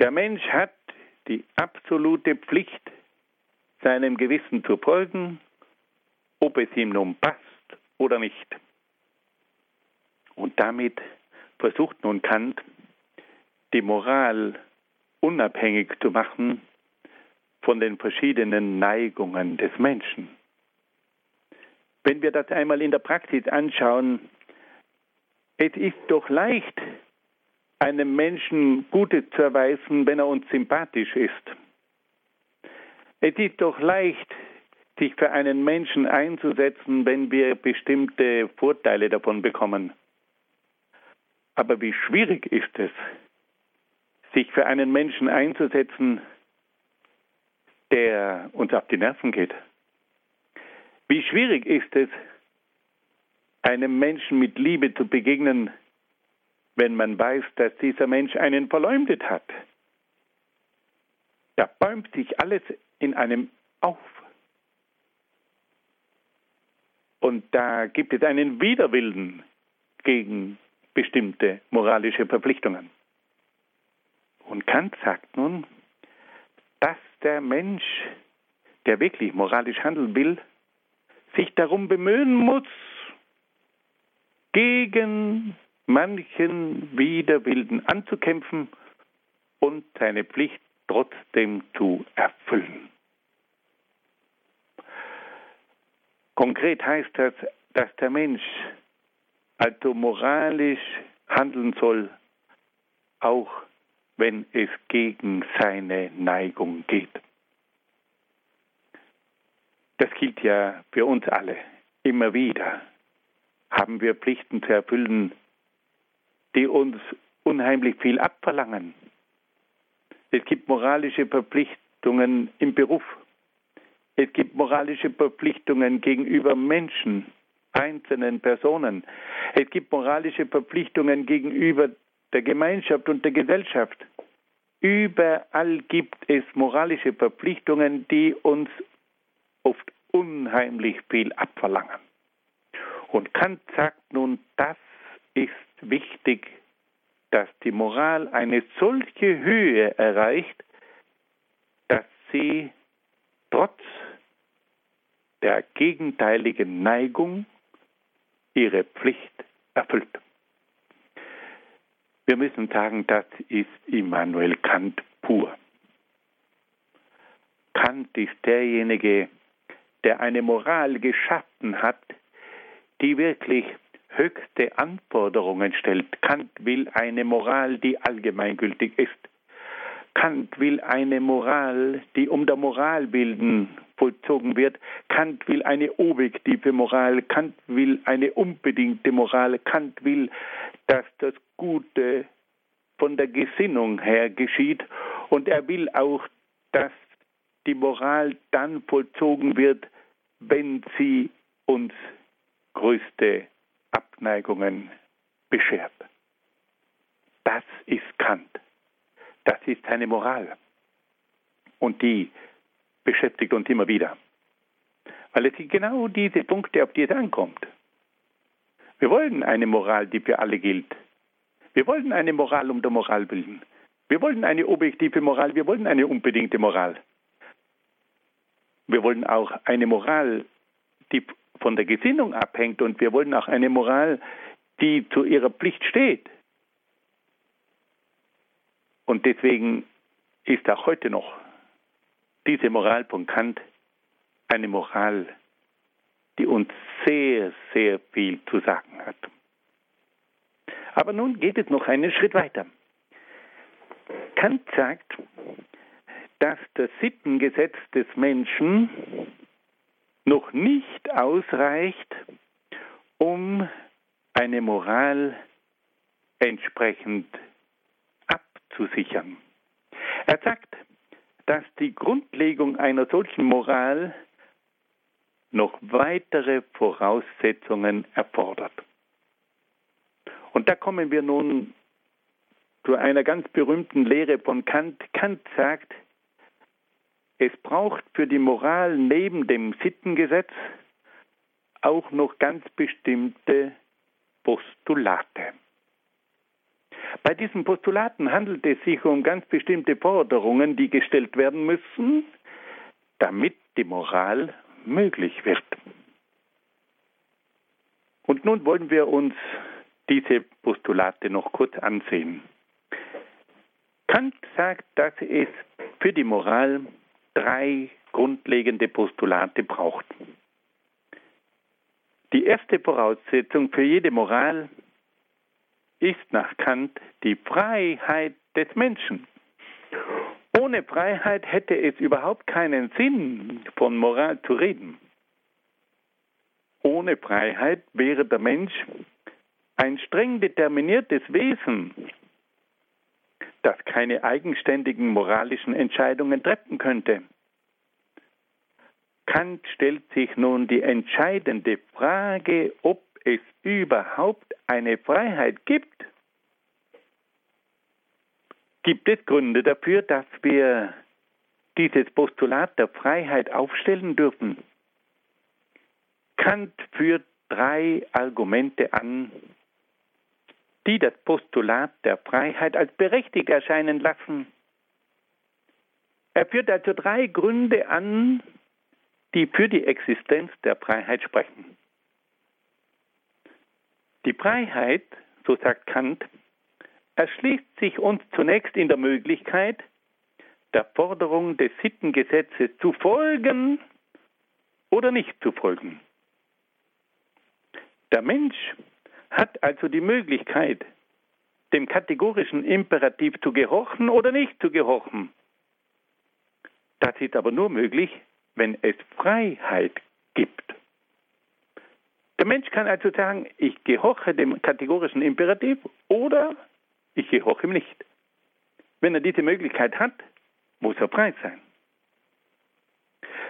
Der Mensch hat die absolute Pflicht, seinem Gewissen zu folgen, ob es ihm nun passt oder nicht. Und damit versucht nun Kant, die Moral unabhängig zu machen von den verschiedenen Neigungen des Menschen. Wenn wir das einmal in der Praxis anschauen, es ist doch leicht, einem Menschen Gutes zu erweisen, wenn er uns sympathisch ist. Es ist doch leicht, sich für einen Menschen einzusetzen, wenn wir bestimmte Vorteile davon bekommen. Aber wie schwierig ist es, sich für einen Menschen einzusetzen, der uns auf die Nerven geht? Wie schwierig ist es, einem Menschen mit Liebe zu begegnen, wenn man weiß, dass dieser Mensch einen verleumdet hat. Da bäumt sich alles in einem auf. Und da gibt es einen Widerwillen gegen bestimmte moralische Verpflichtungen. Und Kant sagt nun, der Mensch, der wirklich moralisch handeln will, sich darum bemühen muss, gegen manchen Widerwillen anzukämpfen und seine Pflicht trotzdem zu erfüllen. Konkret heißt das, dass der Mensch also moralisch handeln soll, auch wenn es gegen seine Neigung geht. Das gilt ja für uns alle. Immer wieder haben wir Pflichten zu erfüllen, die uns unheimlich viel abverlangen. Es gibt moralische Verpflichtungen im Beruf. Es gibt moralische Verpflichtungen gegenüber Menschen, einzelnen Personen. Es gibt moralische Verpflichtungen gegenüber der Gemeinschaft und der Gesellschaft. Überall gibt es moralische Verpflichtungen, die uns oft unheimlich viel abverlangen. Und Kant sagt nun, das ist wichtig, dass die Moral eine solche Höhe erreicht, dass sie trotz der gegenteiligen Neigung ihre Pflicht erfüllt. Wir müssen sagen, das ist Immanuel Kant pur. Kant ist derjenige, der eine Moral geschaffen hat, die wirklich höchste Anforderungen stellt. Kant will eine Moral, die allgemeingültig ist. Kant will eine Moral, die um der Moral willen vollzogen wird. Kant will eine objektive Moral. Kant will eine unbedingte Moral. Kant will, dass das Gute von der Gesinnung her geschieht. Und er will auch, dass die Moral dann vollzogen wird, wenn sie uns größte Abneigungen beschert. Das ist Kant. Das ist seine Moral. Und die beschäftigt uns immer wieder. Weil es sind genau diese Punkte, auf die es ankommt. Wir wollen eine Moral, die für alle gilt. Wir wollen eine Moral um der Moral willen. Wir wollen eine objektive Moral, wir wollen eine unbedingte Moral. Wir wollen auch eine Moral, die von der Gesinnung abhängt und wir wollen auch eine Moral, die zu ihrer Pflicht steht. Und deswegen ist auch heute noch diese Moral von Kant eine Moral, die uns sehr, sehr viel zu sagen hat. Aber nun geht es noch einen Schritt weiter. Kant sagt, dass das Sittengesetz des Menschen noch nicht ausreicht, um eine Moral entsprechend abzusichern. Er sagt, dass die Grundlegung einer solchen Moral noch weitere Voraussetzungen erfordert. Und da kommen wir nun zu einer ganz berühmten Lehre von Kant. Kant sagt, es braucht für die Moral neben dem Sittengesetz auch noch ganz bestimmte Postulate. Bei diesen Postulaten handelt es sich um ganz bestimmte Forderungen, die gestellt werden müssen, damit die Moral möglich wird. Und nun wollen wir uns diese Postulate noch kurz ansehen. Kant sagt, dass es für die Moral drei grundlegende Postulate braucht. Die erste Voraussetzung für jede Moral ist nach Kant die Freiheit des Menschen. Ohne Freiheit hätte es überhaupt keinen Sinn, von Moral zu reden. Ohne Freiheit wäre der Mensch ein streng determiniertes Wesen, das keine eigenständigen moralischen Entscheidungen treffen könnte. Kant stellt sich nun die entscheidende Frage, ob es überhaupt eine Freiheit gibt. Gibt es Gründe dafür, dass wir dieses Postulat der Freiheit aufstellen dürfen? Kant führt drei Argumente an, die das Postulat der Freiheit als berechtigt erscheinen lassen. Er führt also drei Gründe an, die für die Existenz der Freiheit sprechen. Die Freiheit, so sagt Kant, erschließt sich uns zunächst in der Möglichkeit, der Forderung des Sittengesetzes zu folgen oder nicht zu folgen. Der Mensch hat also die Möglichkeit, dem kategorischen Imperativ zu gehorchen oder nicht zu gehorchen. Das ist aber nur möglich, wenn es Freiheit gibt. Der Mensch kann also sagen, ich gehorche dem kategorischen Imperativ oder ich gehorche ihm nicht. Wenn er diese Möglichkeit hat, muss er frei sein.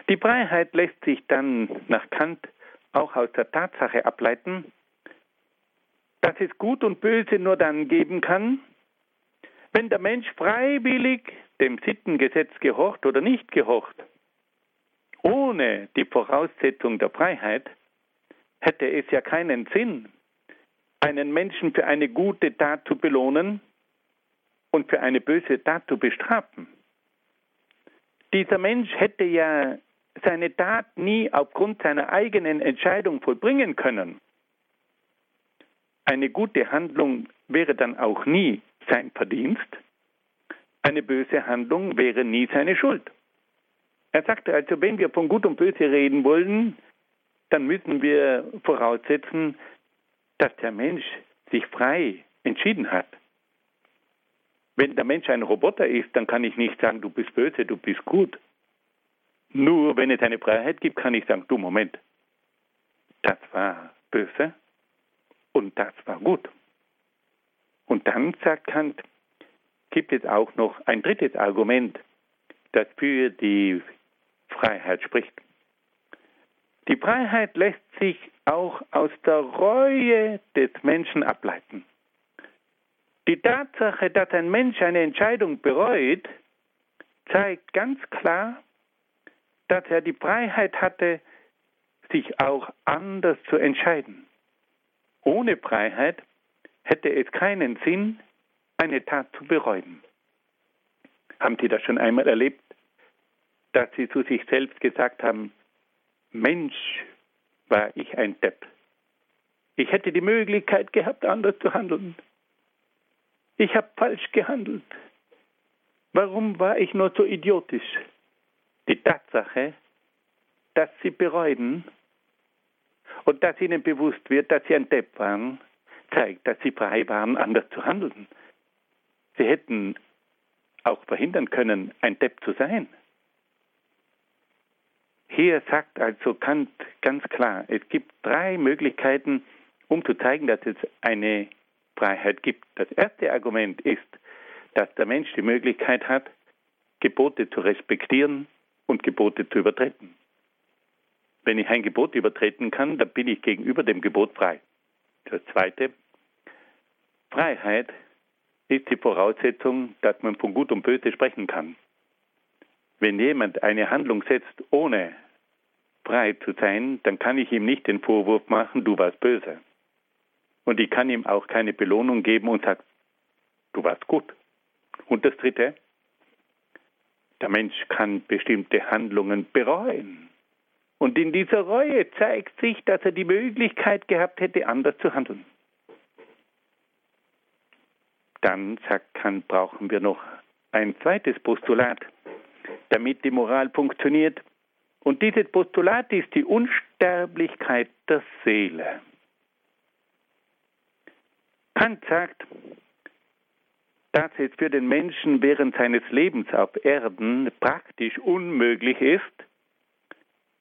Die Freiheit lässt sich dann nach Kant auch aus der Tatsache ableiten, dass es Gut und Böse nur dann geben kann, wenn der Mensch freiwillig dem Sittengesetz gehorcht oder nicht gehorcht. Ohne die Voraussetzung der Freiheit hätte es ja keinen Sinn, einen Menschen für eine gute Tat zu belohnen und für eine böse Tat zu bestrafen. Dieser Mensch hätte ja seine Tat nie aufgrund seiner eigenen Entscheidung vollbringen können. Eine gute Handlung wäre dann auch nie sein Verdienst, eine böse Handlung wäre nie seine Schuld. Er sagte also, wenn wir von Gut und Böse reden wollen, dann müssen wir voraussetzen, dass der Mensch sich frei entschieden hat. Wenn der Mensch ein Roboter ist, dann kann ich nicht sagen, du bist böse, du bist gut. Nur wenn es eine Freiheit gibt, kann ich sagen, du Moment, das war böse und das war gut. Und dann sagt Kant, gibt es auch noch ein drittes Argument, das für die Freiheit spricht. Die Freiheit lässt sich auch aus der Reue des Menschen ableiten. Die Tatsache, dass ein Mensch eine Entscheidung bereut, zeigt ganz klar, dass er die Freiheit hatte, sich auch anders zu entscheiden. Ohne Freiheit hätte es keinen Sinn, eine Tat zu bereuen. Haben Sie das schon einmal erlebt, dass Sie zu sich selbst gesagt haben, Mensch, war ich ein Depp. Ich hätte die Möglichkeit gehabt, anders zu handeln. Ich habe falsch gehandelt. Warum war ich nur so idiotisch? Die Tatsache, dass Sie bereuen und dass Ihnen bewusst wird, dass Sie ein Depp waren, zeigt, dass sie frei waren, anders zu handeln. Sie hätten auch verhindern können, ein Depp zu sein. Hier sagt also Kant ganz klar, es gibt drei Möglichkeiten, um zu zeigen, dass es eine Freiheit gibt. Das erste Argument ist, dass der Mensch die Möglichkeit hat, Gebote zu respektieren und Gebote zu übertreten. Wenn ich ein Gebot übertreten kann, dann bin ich gegenüber dem Gebot frei. Das Zweite, Freiheit ist die Voraussetzung, dass man von Gut und Böse sprechen kann. Wenn jemand eine Handlung setzt, ohne frei zu sein, dann kann ich ihm nicht den Vorwurf machen, du warst böse. Und ich kann ihm auch keine Belohnung geben und sagen, du warst gut. Und das Dritte, der Mensch kann bestimmte Handlungen bereuen. Und in dieser Reue zeigt sich, dass er die Möglichkeit gehabt hätte, anders zu handeln. Dann, sagt Kant, brauchen wir noch ein zweites Postulat, damit die Moral funktioniert. Und dieses Postulat ist die Unsterblichkeit der Seele. Kant sagt, dass es für den Menschen während seines Lebens auf Erden praktisch unmöglich ist,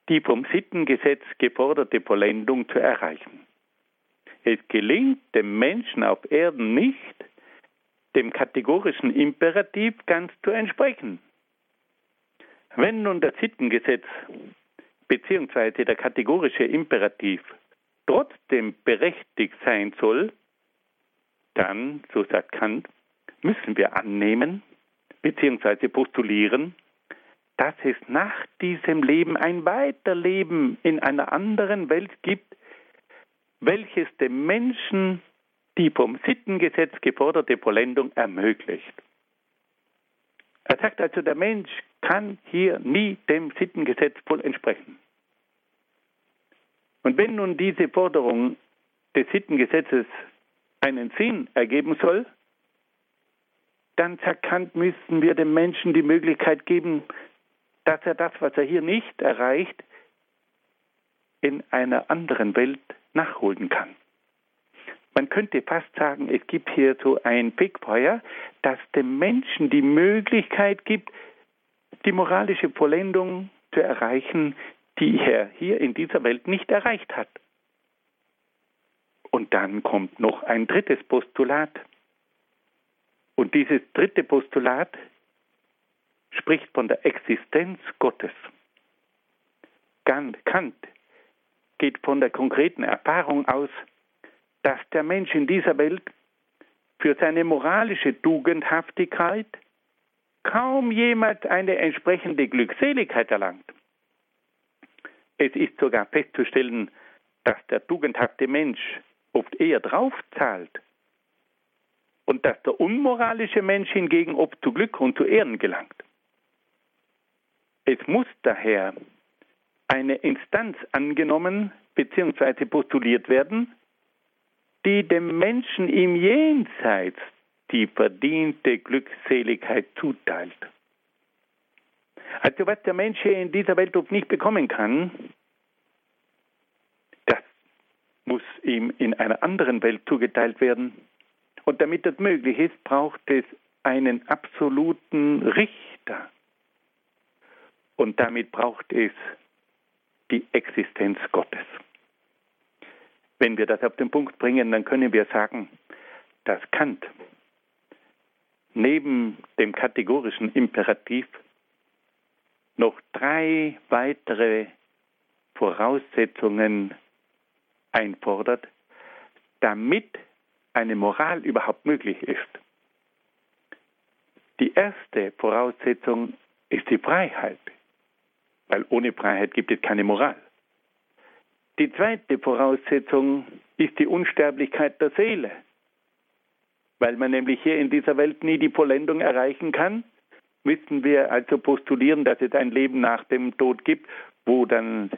die vom Sittengesetz geforderte Vollendung zu erreichen. Es gelingt dem Menschen auf Erden nicht, dem kategorischen Imperativ ganz zu entsprechen. Wenn nun das Sittengesetz bzw. der kategorische Imperativ trotzdem berechtigt sein soll, dann, so sagt Kant, müssen wir annehmen bzw. postulieren, dass es nach diesem Leben ein Weiterleben in einer anderen Welt gibt, welches dem Menschen die vom Sittengesetz geforderte Vollendung ermöglicht. Er sagt also, der Mensch kann hier nie dem Sittengesetz voll entsprechen. Und wenn nun diese Forderung des Sittengesetzes einen Sinn ergeben soll, dann sagt Kant, müssen wir dem Menschen die Möglichkeit geben, dass er das, was er hier nicht erreicht, in einer anderen Welt nachholen kann. Man könnte fast sagen, es gibt hier so ein Pickfeuer, das dem Menschen die Möglichkeit gibt, die moralische Vollendung zu erreichen, die er hier in dieser Welt nicht erreicht hat. Und dann kommt noch ein drittes Postulat. Und dieses dritte Postulat spricht von der Existenz Gottes. Kant geht von der konkreten Erfahrung aus, dass der Mensch in dieser Welt für seine moralische Tugendhaftigkeit kaum jemand eine entsprechende Glückseligkeit erlangt. Es ist sogar festzustellen, dass der tugendhafte Mensch oft eher draufzahlt und dass der unmoralische Mensch hingegen oft zu Glück und zu Ehren gelangt. Es muss daher eine Instanz angenommen bzw. postuliert werden, die dem Menschen im Jenseits die verdiente Glückseligkeit zuteilt. Also was der Mensch hier in dieser Welt nicht bekommen kann, das muss ihm in einer anderen Welt zugeteilt werden. Und damit das möglich ist, braucht es einen absoluten Richter. Und damit braucht es die Existenz Gottes. Wenn wir das auf den Punkt bringen, dann können wir sagen, dass Kant neben dem kategorischen Imperativ noch drei weitere Voraussetzungen einfordert, damit eine Moral überhaupt möglich ist. Die erste Voraussetzung ist die Freiheit, weil ohne Freiheit gibt es keine Moral. Die zweite Voraussetzung ist die Unsterblichkeit der Seele, weil man nämlich hier in dieser Welt nie die Vollendung erreichen kann, müssen wir also postulieren, dass es ein Leben nach dem Tod gibt, wo dann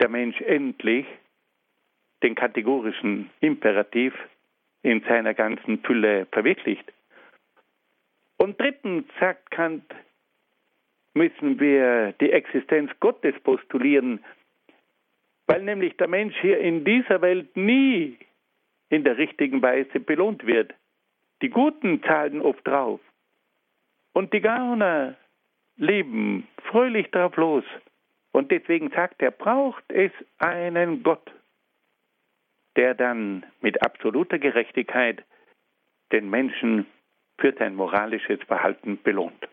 der Mensch endlich den kategorischen Imperativ in seiner ganzen Fülle verwirklicht. Und drittens sagt Kant, müssen wir die Existenz Gottes postulieren, weil nämlich der Mensch hier in dieser Welt nie in der richtigen Weise belohnt wird. Die Guten zahlen oft drauf und die Gauner leben fröhlich drauf los. Und deswegen sagt er, braucht es einen Gott, der dann mit absoluter Gerechtigkeit den Menschen für sein moralisches Verhalten belohnt.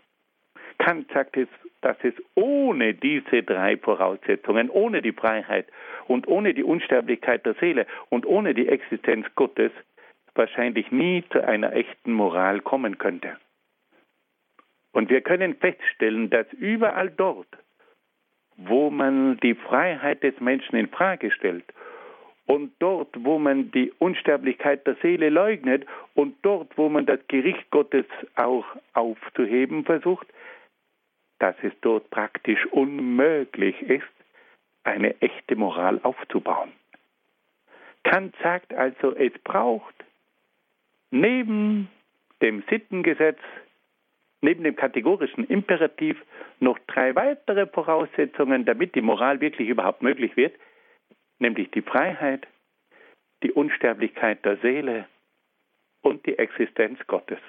Kant sagt es, dass es ohne diese drei Voraussetzungen, ohne die Freiheit und ohne die Unsterblichkeit der Seele und ohne die Existenz Gottes wahrscheinlich nie zu einer echten Moral kommen könnte. Und wir können feststellen, dass überall dort, wo man die Freiheit des Menschen in Frage stellt und dort, wo man die Unsterblichkeit der Seele leugnet und dort, wo man das Gericht Gottes auch aufzuheben versucht, dass es dort praktisch unmöglich ist, eine echte Moral aufzubauen. Kant sagt also, es braucht neben dem Sittengesetz, neben dem kategorischen Imperativ noch drei weitere Voraussetzungen, damit die Moral wirklich überhaupt möglich wird, nämlich die Freiheit, die Unsterblichkeit der Seele und die Existenz Gottes.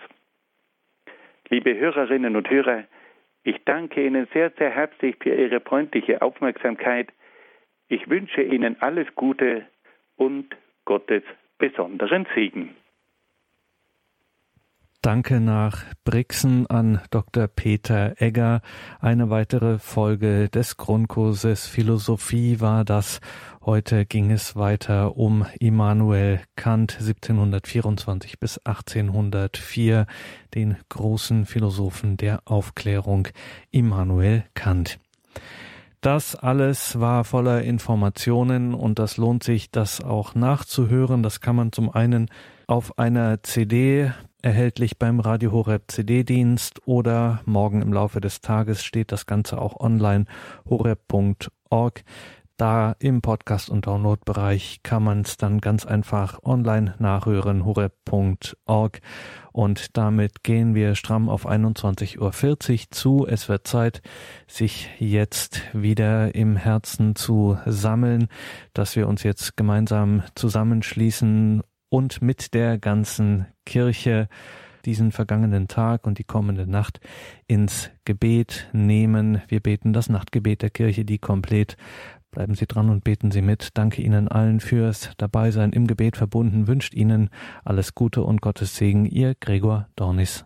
Liebe Hörerinnen und Hörer, ich danke Ihnen sehr, sehr herzlich für Ihre freundliche Aufmerksamkeit. Ich wünsche Ihnen alles Gute und Gottes besonderen Segen. Danke nach Brixen an Dr. Peter Egger. Eine weitere Folge des Grundkurses Philosophie war das. Heute ging es weiter um Immanuel Kant 1724 bis 1804, den großen Philosophen der Aufklärung Immanuel Kant. Das alles war voller Informationen und das lohnt sich, das auch nachzuhören. Das kann man zum einen auf einer CD erhältlich beim Radio Horeb CD-Dienst oder morgen im Laufe des Tages steht das Ganze auch online horeb.org. Da im Podcast- und Download-Bereich kann man es dann ganz einfach online nachhören, horeb.org. Und damit gehen wir stramm auf 21.40 Uhr zu. Es wird Zeit, sich jetzt wieder im Herzen zu sammeln, dass wir uns jetzt gemeinsam zusammenschließen und mit der ganzen Kirche diesen vergangenen Tag und die kommende Nacht ins Gebet nehmen. Wir beten das Nachtgebet der Kirche, die komplett. Bleiben Sie dran und beten Sie mit. Danke Ihnen allen fürs Dabeisein im Gebet verbunden. Wünscht Ihnen alles Gute und Gottes Segen. Ihr Gregor Dornis.